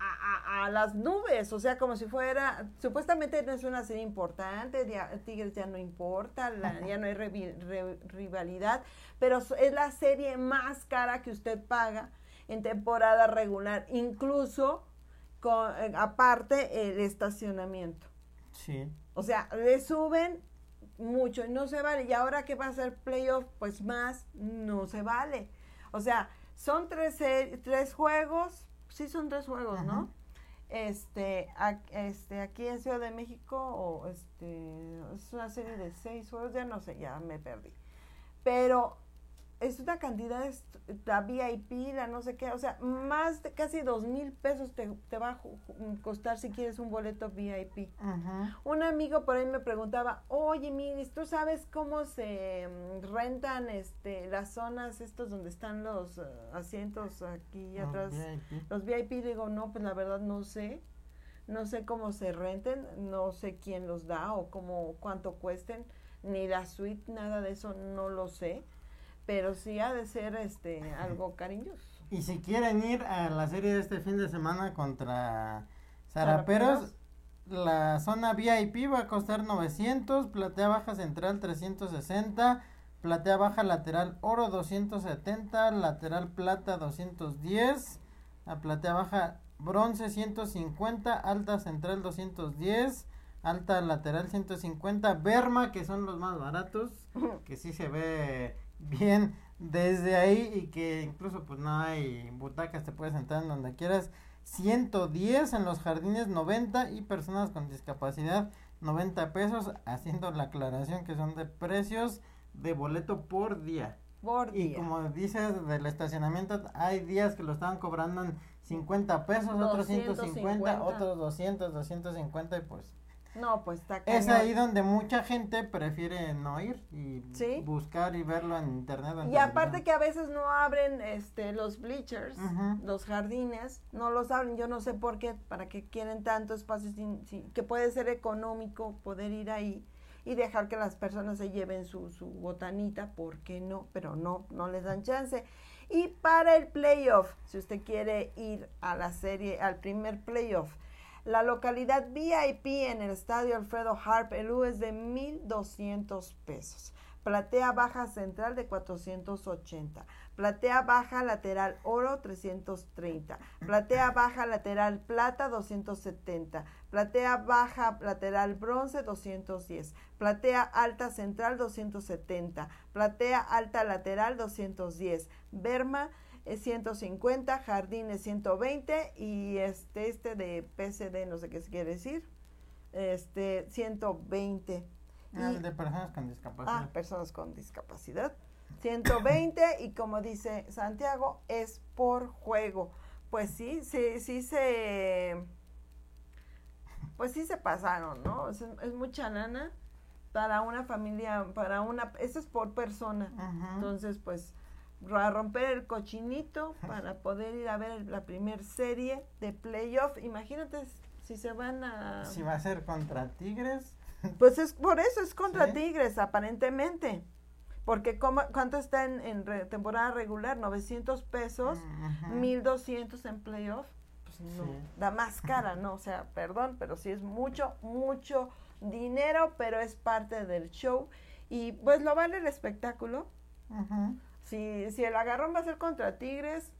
a, a- a las nubes, o sea, como si fuera, supuestamente no es una serie importante, Dia- Tigres ya no importa, la- ya no hay re- rivalidad, pero es la serie más cara que usted paga en temporada regular, incluso con, eh, aparte el estacionamiento. Sí. O sea, le suben mucho y no se vale. Y ahora que va a ser playoff, pues más, no se vale. O sea, son tres, tres juegos, sí son tres juegos, ¿no? Este, este, aquí en Ciudad de México, o este, es una serie de seis juegos, ya no sé, ya me perdí. Pero es una cantidad, est- la VIP, la no sé qué, o sea, más de casi dos mil pesos te, te va a ju- costar si quieres un boleto VIP. Un amigo por ahí me preguntaba, oye, Miris, ¿tú sabes cómo se mm, rentan este las zonas estos donde están los eh, asientos aquí Los atrás? VIP. Los VIP, digo, no, pues la verdad no sé. No sé cómo se renten, no sé quién los da o cómo, cuánto cuesten, ni la suite, nada de eso, no lo sé. Pero sí ha de ser este algo cariñoso. Y si quieren ir a la serie de este fin de semana contra Zaraperos. La zona VIP va a costar 900, platea baja central 360, platea baja lateral oro 270, lateral plata 210, la platea baja bronce 150, alta central 210, alta lateral 150, Berma que son los más baratos, que sí se ve bien desde ahí y que incluso pues no hay butacas, te puedes sentar en donde quieras. 110 en los jardines 90 y personas con discapacidad 90 pesos, haciendo la aclaración que son de precios de boleto por día. Por Y día. como dices del estacionamiento, hay días que lo estaban cobrando en 50 pesos, otros 150, 250. otros 200, 250 y pues No, pues está es cañón. ahí donde mucha gente prefiere no ir y Sí. buscar y verlo en internet. en Y aparte que a veces no abren este los bleachers, los jardines, no los abren, yo no sé por qué, para qué quieren tanto espacio, sin- sin- que puede ser económico poder ir ahí y dejar que las personas se lleven su, su botanita, ¿por qué no? Pero no, no les dan chance. Y para el playoff, si usted quiere ir a la serie, al primer playoff, la localidad VIP en el estadio Alfredo Harp, el U es de 1,200 pesos. Platea baja central de 480. Platea baja lateral oro 330. Platea baja lateral plata 270. Platea baja lateral bronce 210. Platea alta central 270. Platea alta lateral 210. Berma 150, jardines 120 y este este de PCD no sé qué quiere decir. Este 120. Ah, Y- de personas con discapacidad. Ah, personas con discapacidad. 120 y como dice Santiago, es por juego. Pues sí, sí, sí se... Pues sí se pasaron, ¿no? Es, es mucha lana para una familia, para una... Eso es por persona. Entonces, pues, a romper el cochinito para poder ir a ver la primer serie de playoff. Imagínate si se van a... Si va a ser contra Tigres. Pues es por eso, es contra Sí. Tigres, aparentemente. Porque como, ¿cuánto está en, en re- temporada regular? 900 pesos, Ujú. 1200 en playoff. Pues no, Sí. da más cara, ¿no? O sea, perdón, pero sí es mucho, mucho dinero, pero es parte del show. Y pues lo vale el espectáculo. Ujú. Si, si el agarrón va a ser contra Tigres,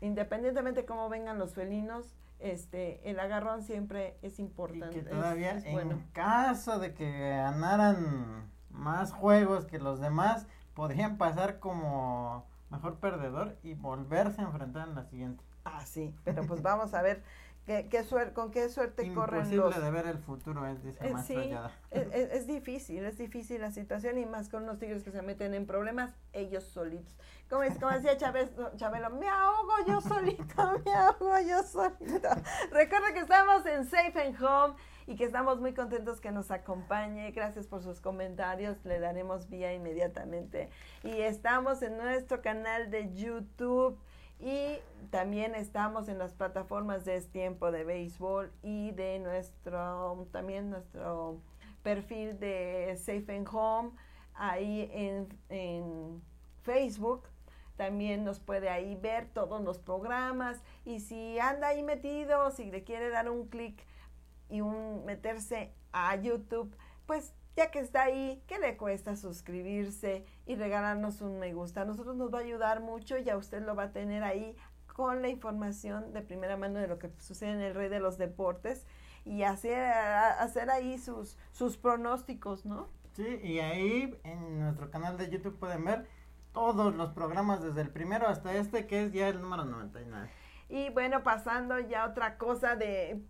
independientemente de cómo vengan los felinos, este, el agarrón siempre es Y importante. que es- todavía es en bueno. caso de que ganaran más juegos que los demás, podrían pasar como mejor perdedor y volverse a enfrentar en la siguiente. Ah, sí, pero pues vamos a ver qué, qué suer- con qué suerte corren Imposible los... de ver el futuro, es dice Eh, sí, es, es- es difícil, es difícil la situación y más con unos tigres que se meten en problemas ellos solitos. Como, es, como decía Chávez, Chabelo, me ahogo yo solito, me ahogo yo solito. Recuerda que estamos en Safe and Home y que estamos muy contentos que nos acompañe. Gracias por sus comentarios, le daremos vía inmediatamente. Y estamos en nuestro canal de YouTube. Y también estamos en las plataformas de Es Tiempo de Béisbol y de nuestro, también nuestro perfil de Safe and Home ahí en, en Facebook. También nos puede ahí ver todos los programas y si anda ahí metido, si le quiere dar un clic y un meterse a YouTube, pues ya que está ahí, ¿qué le cuesta suscribirse y regalarnos un me gusta? A nosotros nos va a ayudar mucho y a usted lo va a tener ahí con la información de primera mano de lo que sucede en el rey de los deportes y hacer, hacer ahí sus, sus pronósticos, ¿no? Sí, y ahí en nuestro canal de YouTube pueden ver todos los programas desde el primero hasta este que es ya el número 99. Y bueno, pasando ya a otra cosa de,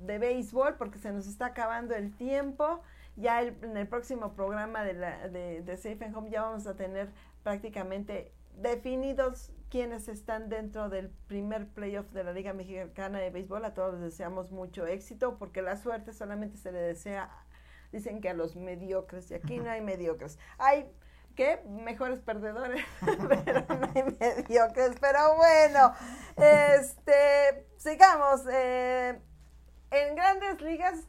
de béisbol, porque se nos está acabando el tiempo. Ya el- en el próximo programa de, la, de, de Safe and Home ya vamos a tener prácticamente definidos quienes están dentro del primer playoff de la Liga Mexicana de Béisbol. A todos les deseamos mucho éxito, porque la suerte solamente se le desea, dicen que a los mediocres, y aquí no hay mediocres. Hay ¿qué? Mejores perdedores, pero no hay mediocres. Pero bueno, este, sigamos. eh, en grandes ligas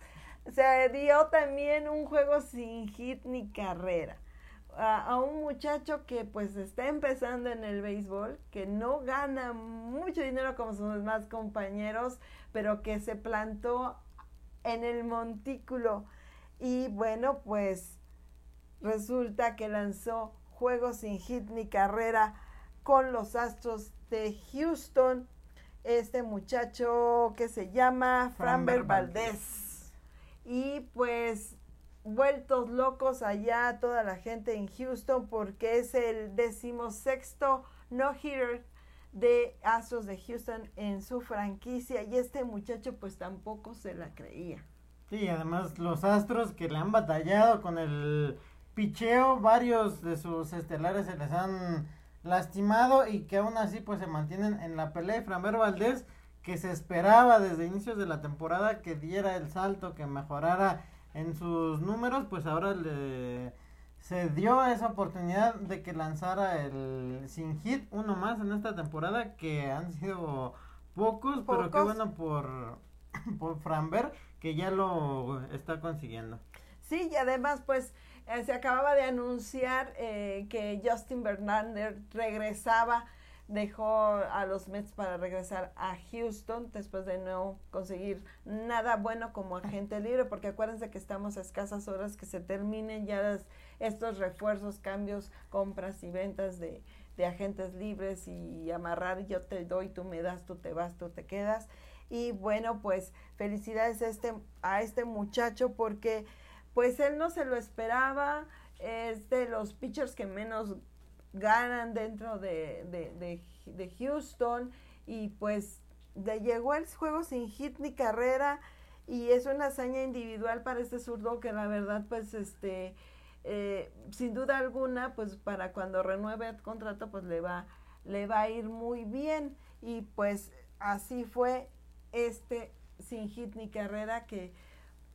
se dio también un juego sin hit ni carrera. A, a un muchacho que pues está empezando en el béisbol, que no gana mucho dinero como sus demás compañeros, pero que se plantó en el montículo. Y bueno, pues resulta que lanzó juegos sin hit ni carrera con los Astros de Houston. Este muchacho que se llama Framber Framber Valdez. Y pues vueltos locos allá toda la gente en Houston porque es el decimosexto no-hitter de Astros de Houston en su franquicia y este muchacho pues tampoco se la creía. Sí, además los Astros que le han batallado con el picheo, varios de sus estelares se les han lastimado y que aún así pues se mantienen en la pelea. Y Framber Valdés, que se esperaba desde inicios de la temporada que diera el salto, que mejorara en sus números, pues ahora le se dio esa oportunidad de que lanzara el sin hit uno más en esta temporada que han sido pocos, pero qué bueno por por Framber que ya lo está consiguiendo. Sí, y además pues eh, se acababa de anunciar eh, que Justin Verlander regresaba dejó a los Mets para regresar a Houston después de no conseguir nada bueno como agente libre, porque acuérdense que estamos a escasas horas que se terminen ya estos refuerzos, cambios, compras y ventas de, de agentes libres y amarrar, yo te doy, tú me das, tú te vas, tú te quedas. Y bueno, pues felicidades a este, a este muchacho porque pues él no se lo esperaba, es de los pitchers que menos ganan dentro de, de, de, Houston y pues llegó el juego sin hit ni carrera y es una hazaña individual para este zurdo que la verdad pues este eh, sin duda alguna pues para cuando renueve el contrato pues le va le va a ir muy bien y pues así fue este sin hit ni carrera que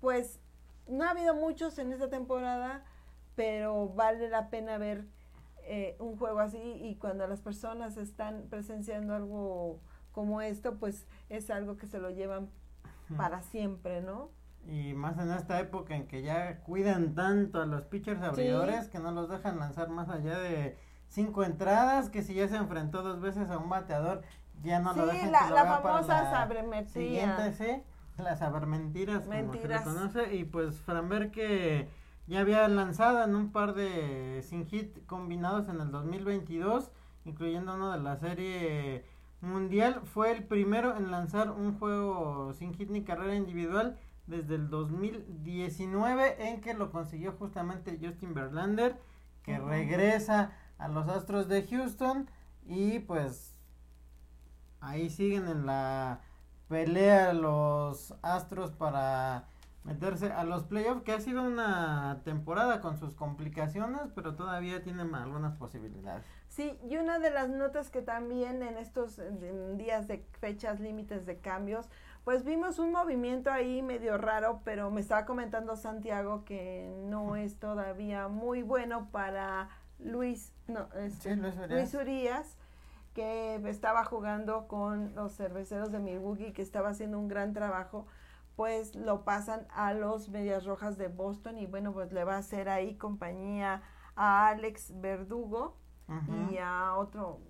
pues no ha habido muchos en esta temporada pero vale la pena ver eh, un juego así y cuando las personas están presenciando algo como esto, pues es algo que se lo llevan para siempre, ¿no? Y más en esta época en que ya cuidan tanto a los pitchers abridores que no los dejan lanzar más allá de cinco entradas, que si ya se enfrentó dos veces a un bateador, ya no lo dejan la, que la famosa sabermetría. Sí, las Mentiras. como se conoce, y pues Framber que ya había lanzado en un par de sin hit combinados en el 2022, incluyendo uno de la serie mundial. Fue el primero en lanzar un juego sin hit ni carrera individual desde el 2019 en que lo consiguió justamente Justin Verlander, que regresa a los Astros de Houston y pues ahí siguen en la pelea los Astros para meterse a los playoffs, que ha sido una temporada con sus complicaciones, pero todavía tienen algunas posibilidades. Sí, y una de las notas que también en estos días de fechas límites de cambios, pues vimos un movimiento ahí medio raro, pero me estaba comentando Santiago que no es todavía muy bueno para Luis, no, este, Luis, Urias. Luis Urias que estaba jugando con los cerveceros de Milwaukee, que estaba haciendo un gran trabajo pues lo pasan a los Medias Rojas de Boston y bueno, pues le va a hacer ahí compañía a Alex Verdugo y a otro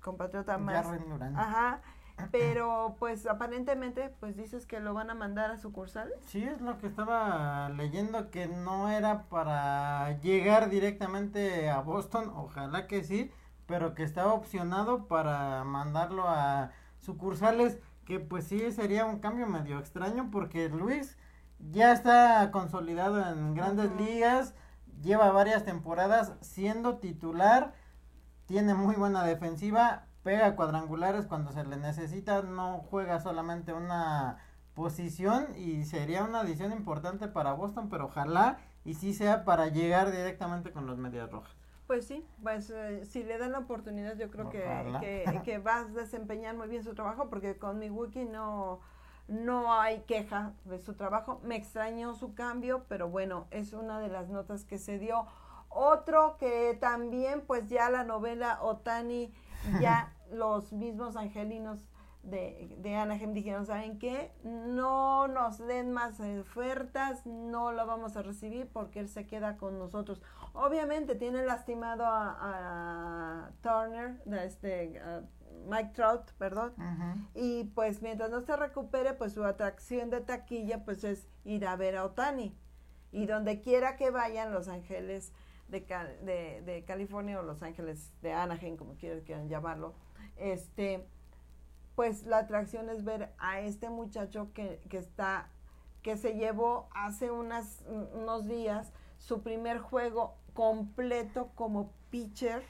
compatriota más. Ajá. Pero pues aparentemente pues dices que lo van a mandar a sucursales. Sí, es lo que estaba leyendo que no era para llegar directamente a Boston, ojalá que sí, pero que estaba opcionado para mandarlo a sucursales que pues sí sería un cambio medio extraño porque Luis ya está consolidado en grandes ligas, lleva varias temporadas siendo titular, tiene muy buena defensiva, pega cuadrangulares cuando se le necesita, no juega solamente una posición y sería una adición importante para Boston, pero ojalá y sí sea para llegar directamente con los medias rojas. Pues sí, pues eh, si le dan la oportunidad yo creo que, que, vas a desempeñar muy bien su trabajo porque con mi wiki no, no hay queja de su trabajo. Me extrañó su cambio, pero bueno, es una de las notas que se dio. Otro que también pues ya la novela Otani, ya los mismos angelinos de, de Anaheim dijeron, ¿saben qué? No nos den más ofertas, no lo vamos a recibir porque él se queda con nosotros. Obviamente tiene lastimado a, Turner, este, Mike Trout, perdón, y pues mientras no se recupere, pues su atracción de taquilla pues es ir a ver a Otani. Y donde quiera que vayan los ángeles de, de, de California o los ángeles de Anaheim, como quieran llamarlo, este pues la atracción es ver a este muchacho que, que está, que se llevó hace unas, unos días su primer juego completo como pitcher,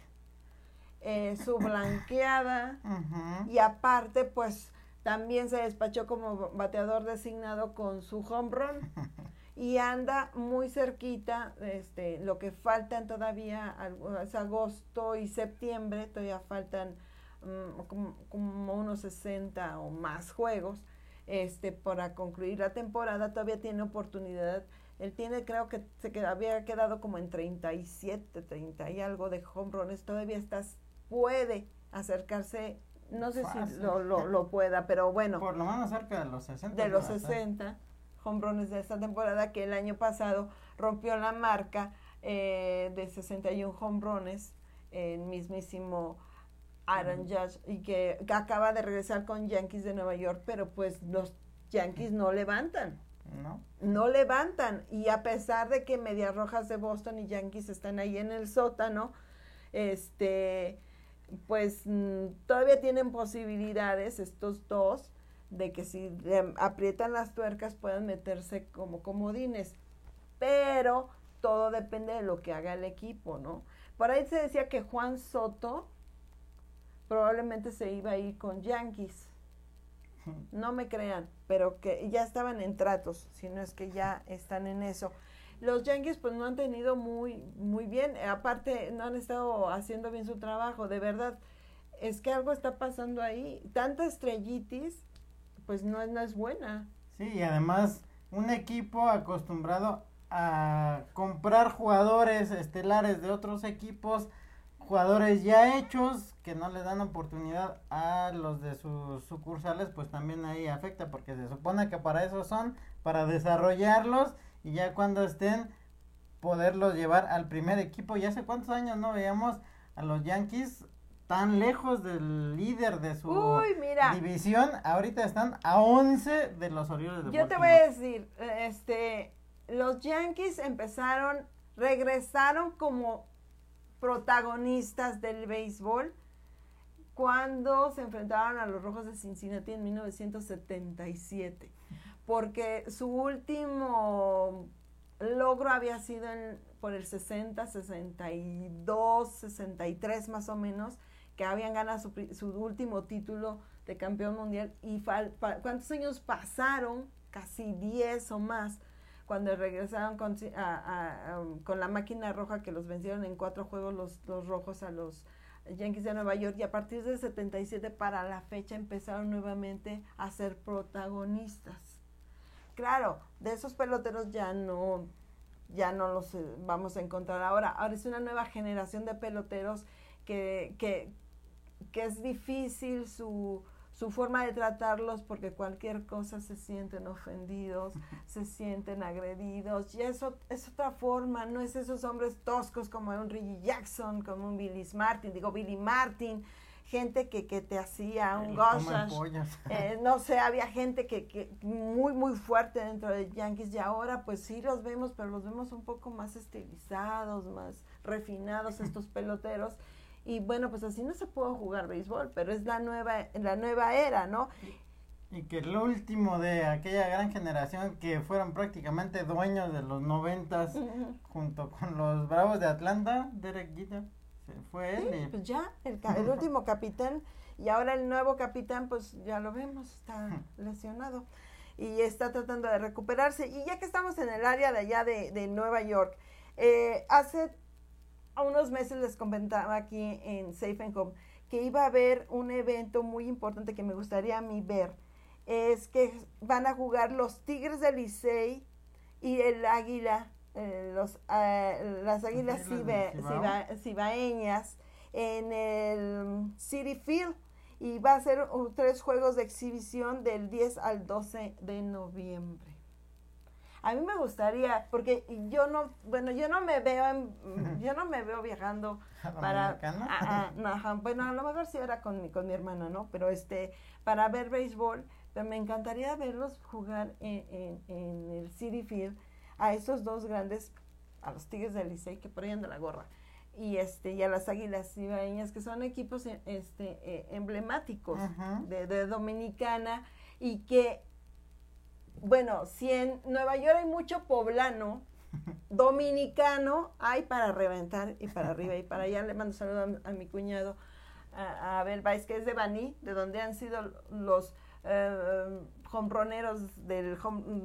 eh, su blanqueada. Y aparte pues también se despachó como bateador designado con su home run. Y anda muy cerquita, este, lo que faltan todavía es agosto y septiembre, todavía faltan mm, como, como unos 60 o más juegos este, para concluir la temporada, todavía tiene oportunidad. Él tiene, creo que se había quedado como en 37, 30 y algo de home runs. Todavía estás, puede acercarse, no sé si lo, lo, lo, pueda, pero bueno. Por lo menos cerca de los 60. De los 60 home runs de esta temporada, que el año pasado rompió la marca eh, de 61 home runs, el mismísimo Aaron Judge y que, acaba de regresar con Yankees de Nueva York, pero pues los Yankees no levantan. No. Levantan. Y a pesar de que Medias Rojas de Boston y Yankees están ahí en el sótano, este, pues mm, todavía tienen posibilidades estos dos de que si aprietan las tuercas puedan meterse como comodines. Pero todo depende de lo que haga el equipo, ¿no? Por ahí se decía que Juan Soto probablemente se iba a ir con Yankees. No me crean, pero que ya estaban en tratos, si no es que ya están en eso. Los Yankees pues no han tenido muy muy bien, aparte no han estado haciendo bien su trabajo, de verdad. Es que algo está pasando ahí, tanta estrellitis, pues no, no es buena. Sí, y además un equipo acostumbrado a comprar jugadores estelares de otros equipos jugadores ya hechos que no le dan oportunidad a los de sus sucursales, pues también ahí afecta, porque se supone que para eso son, para desarrollarlos y ya cuando estén, poderlos llevar al primer equipo. Y hace cuántos años no veíamos a los Yankees tan lejos del líder de su división, ahorita están a 11 de los Orioles de Yo te voy a decir, este, los Yankees empezaron, regresaron como protagonistas del béisbol cuando se enfrentaron a los Rojos de Cincinnati en 1977, porque su último logro había sido por el 60, 62, 63 más o menos, que habían ganado su, último título de campeón mundial y cuántos años pasaron, casi 10 o más, cuando regresaron con, con la máquina roja que los vencieron en cuatro juegos los, los rojos a los Yankees de Nueva York y a partir del 77 para la fecha empezaron nuevamente a ser protagonistas. Claro, de esos peloteros ya no ya no los eh, vamos a encontrar ahora. Ahora es una nueva generación de peloteros que, que, que es difícil su, su forma de tratarlos porque cualquier cosa se sienten ofendidos, se sienten agredidos y eso es otra forma, no es esos hombres toscos como un Reggie Jackson, como un Billy Martin, digo Billy Martin, gente que, que te hacía un goshas, eh, no sé, había gente que, que muy muy fuerte dentro de Yankees y ahora pues sí los vemos, pero los vemos un poco más estilizados, más refinados estos peloteros y bueno, pues así no se puede jugar béisbol, pero es la nueva, la nueva era, ¿no? Y que lo último de aquella gran generación que fueron prácticamente dueños de los noventas junto con los Bravos de Atlanta, Derek Jeter, fue él. Pues ya, el, el último capitán y ahora el nuevo capitán, pues ya lo vemos, está lesionado y está tratando de recuperarse. Y ya que estamos en el área de allá de, de Nueva York, eh, hace unos meses les comentaba aquí en Safe and Home que iba a haber un evento muy importante que me gustaría a mí ver. Es que van a jugar los Tigres del Licey y el Águila, eh, los, eh, las Águilas Cibaeñas en el City Field y va a ser tres juegos de exhibición del 10 al 12 de noviembre. A mí me gustaría, porque yo no, bueno, yo no me veo, en, yo no me veo viajando para, bueno, a lo mejor sí era con mi, con mi hermana, ¿no? Pero este, para ver béisbol, pero me encantaría verlos jugar en, en, el City Field a esos dos grandes, a los Tigres del Licey, que por ahí anda la gorra, y este y a las Águilas Cibaeñas, que son equipos este eh, emblemáticos de, de Dominicana y que bueno, si en Nueva York hay mucho poblano, dominicano, hay para reventar y para arriba y para allá. Le mando saludos a, mi cuñado, a, Abel Baez, que es de Baní, de donde han sido los eh, del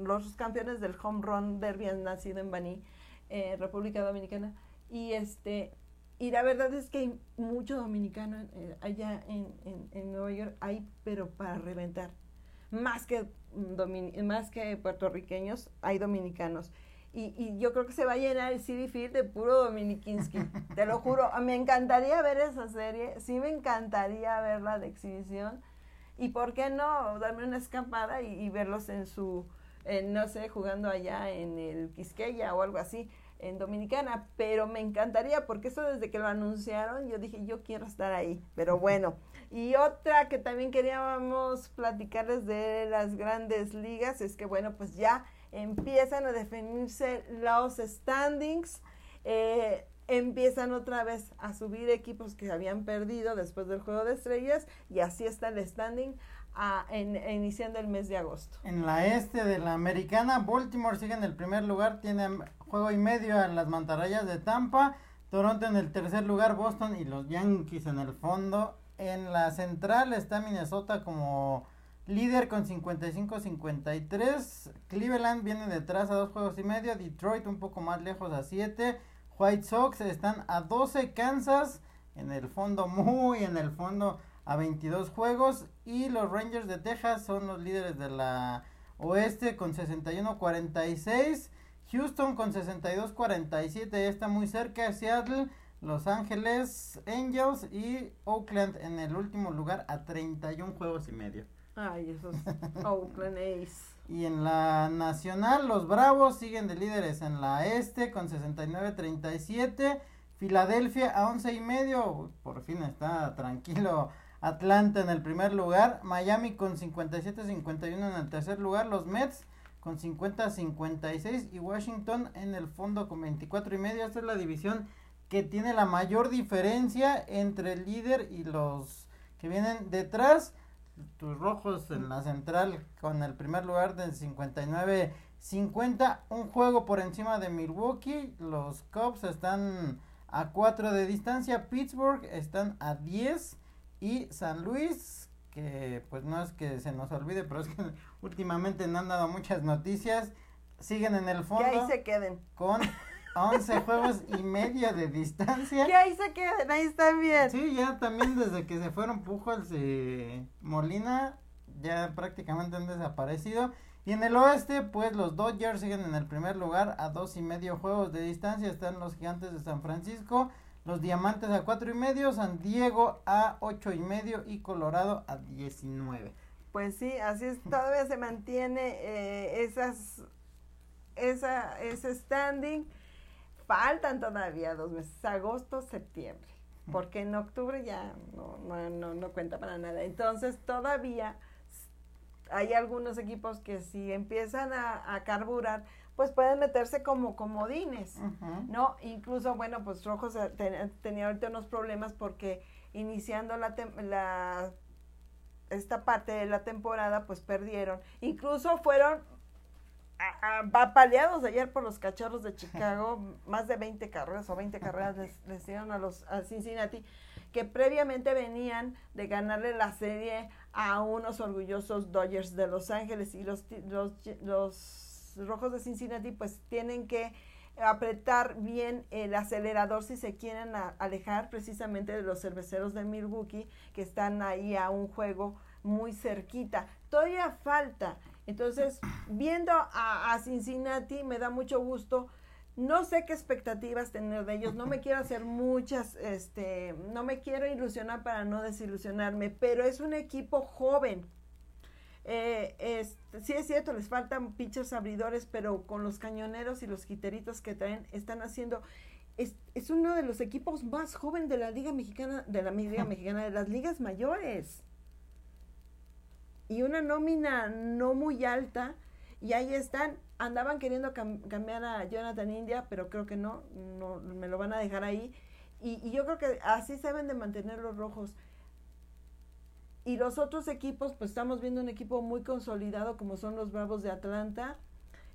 los campeones del home run derby han nacido en Baní, eh, República Dominicana. Y este y la verdad es que hay mucho dominicano eh, allá en, en, Nueva York, hay, pero para reventar. Más que, más que puertorriqueños, hay dominicanos. Y, y, yo creo que se va a llenar el City Field de puro Dominikinski. Te lo juro, me encantaría ver esa serie, sí me encantaría verla de exhibición. Y por qué no darme una escapada y, verlos en su, no sé, jugando allá en el Quisqueya o algo así en Dominicana, pero me encantaría porque eso desde que lo anunciaron yo dije yo quiero estar ahí, pero bueno. Y otra que también queríamos platicarles de las grandes ligas es que bueno, pues ya empiezan a definirse los standings, eh, empiezan otra vez a subir equipos que habían perdido después del juego de estrellas y así está el standing en, iniciando el mes de agosto. En la este de la americana, Baltimore sigue en el primer lugar, tiene juego y medio en las mantarrayas de Tampa, Toronto en el tercer lugar, Boston y los Yankees en el fondo. En la central está Minnesota como líder con 55-53. Cleveland viene detrás a dos juegos y medio. Detroit un poco más lejos a 7. White Sox están a 12. Kansas en el fondo, muy en el fondo a 22 juegos y los Rangers de Texas son los líderes de la oeste con 61-46. Houston con 62-47 está muy cerca. Seattle, Los Ángeles Angels y Oakland en el último lugar a 31 juegos y medio. Ay, esos Oakland Ace. Y en la nacional, los Bravos siguen de líderes en la este con 69-37. Filadelfia a 11 y medio. Por fin está tranquilo Atlanta en el primer lugar, Miami con 57-51 en el tercer lugar, los Mets con 50-56 y Washington en el fondo con 24 y medio. Esta es la división que tiene la mayor diferencia entre el líder y los que vienen detrás. Tus rojos en la central con el primer lugar del 59-50, un juego por encima de Milwaukee. Los Cubs están a 4 de distancia, Pittsburgh están a 10 y San Luis, que pues no es que se nos olvide, pero es que últimamente no han dado muchas noticias, siguen en el fondo. Que ahí se queden. Con 11 juegos y medio de distancia. Que ahí se queden, ahí están bien. Sí, ya también desde que se fueron Pujols y Molina, ya prácticamente han desaparecido. Y en el oeste, pues los Dodgers siguen en el primer lugar a dos y medio juegos de distancia. Están los Gigantes de San Francisco los Diamantes a cuatro y medio, San Diego a ocho y medio y Colorado a 19. Pues sí, así es, todavía se mantiene eh, esas, esa, ese standing. Faltan todavía dos meses, agosto, septiembre, porque en octubre ya no, no, no, no cuenta para nada. Entonces todavía hay algunos equipos que si empiezan a, a carburar, pues pueden meterse como comodines, ¿no? Incluso, bueno, pues Rojos tenía ahorita unos problemas porque iniciando la, la esta parte de la temporada, pues perdieron. Incluso fueron apaleados ayer por los cachorros de Chicago, más de 20 carreras o 20 carreras les, dieron a los a Cincinnati, que previamente venían de ganarle la serie a unos orgullosos Dodgers de Los Ángeles y los, los, los rojos de Cincinnati pues tienen que apretar bien el acelerador si se quieren alejar precisamente de los cerveceros de Milwaukee que están ahí a un juego muy cerquita. Todavía falta. Entonces, viendo a, Cincinnati me da mucho gusto. No sé qué expectativas tener de ellos, no me quiero hacer muchas, este, no me quiero ilusionar para no desilusionarme, pero es un equipo joven, eh, es, sí es cierto, les faltan pinches abridores, pero con los cañoneros y los jiteritos que traen, están haciendo... Es, es uno de los equipos más jóvenes de la Liga Mexicana, de la Liga Mexicana, de las ligas mayores. Y una nómina no muy alta, y ahí están, andaban queriendo cambiar a Jonathan India, pero creo que no, no me lo van a dejar ahí. Y, y, yo creo que así se deben de mantener los rojos. Y los otros equipos, pues estamos viendo un equipo muy consolidado como son los Bravos de Atlanta,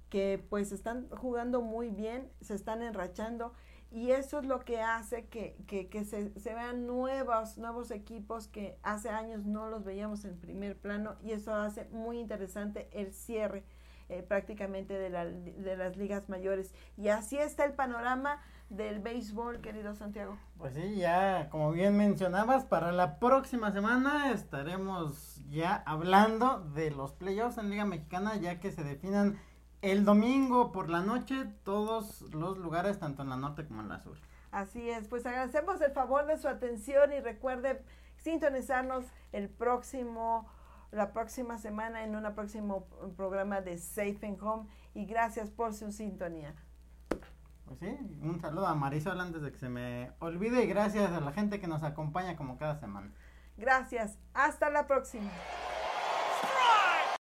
que pues están jugando muy bien, se están enrachando y eso es lo que hace que, que, que se, vean nuevos, nuevos equipos que hace años no los veíamos en primer plano y eso hace muy interesante el cierre. eh, prácticamente de, la, de las ligas mayores. Y así está el panorama del béisbol, querido Santiago. Pues sí, ya como bien mencionabas, para la próxima semana estaremos ya hablando de los playoffs en Liga Mexicana, ya que se definan el domingo por la noche todos los lugares, tanto en la norte como en la sur. Así es, pues agradecemos el favor de su atención y recuerde sintonizarnos el próximo, la próxima semana en un próximo programa de Safe and Home y gracias por su sintonía. Pues sí, un saludo a Marisol antes de que se me olvide y gracias a la gente que nos acompaña como cada semana. Gracias, hasta la próxima.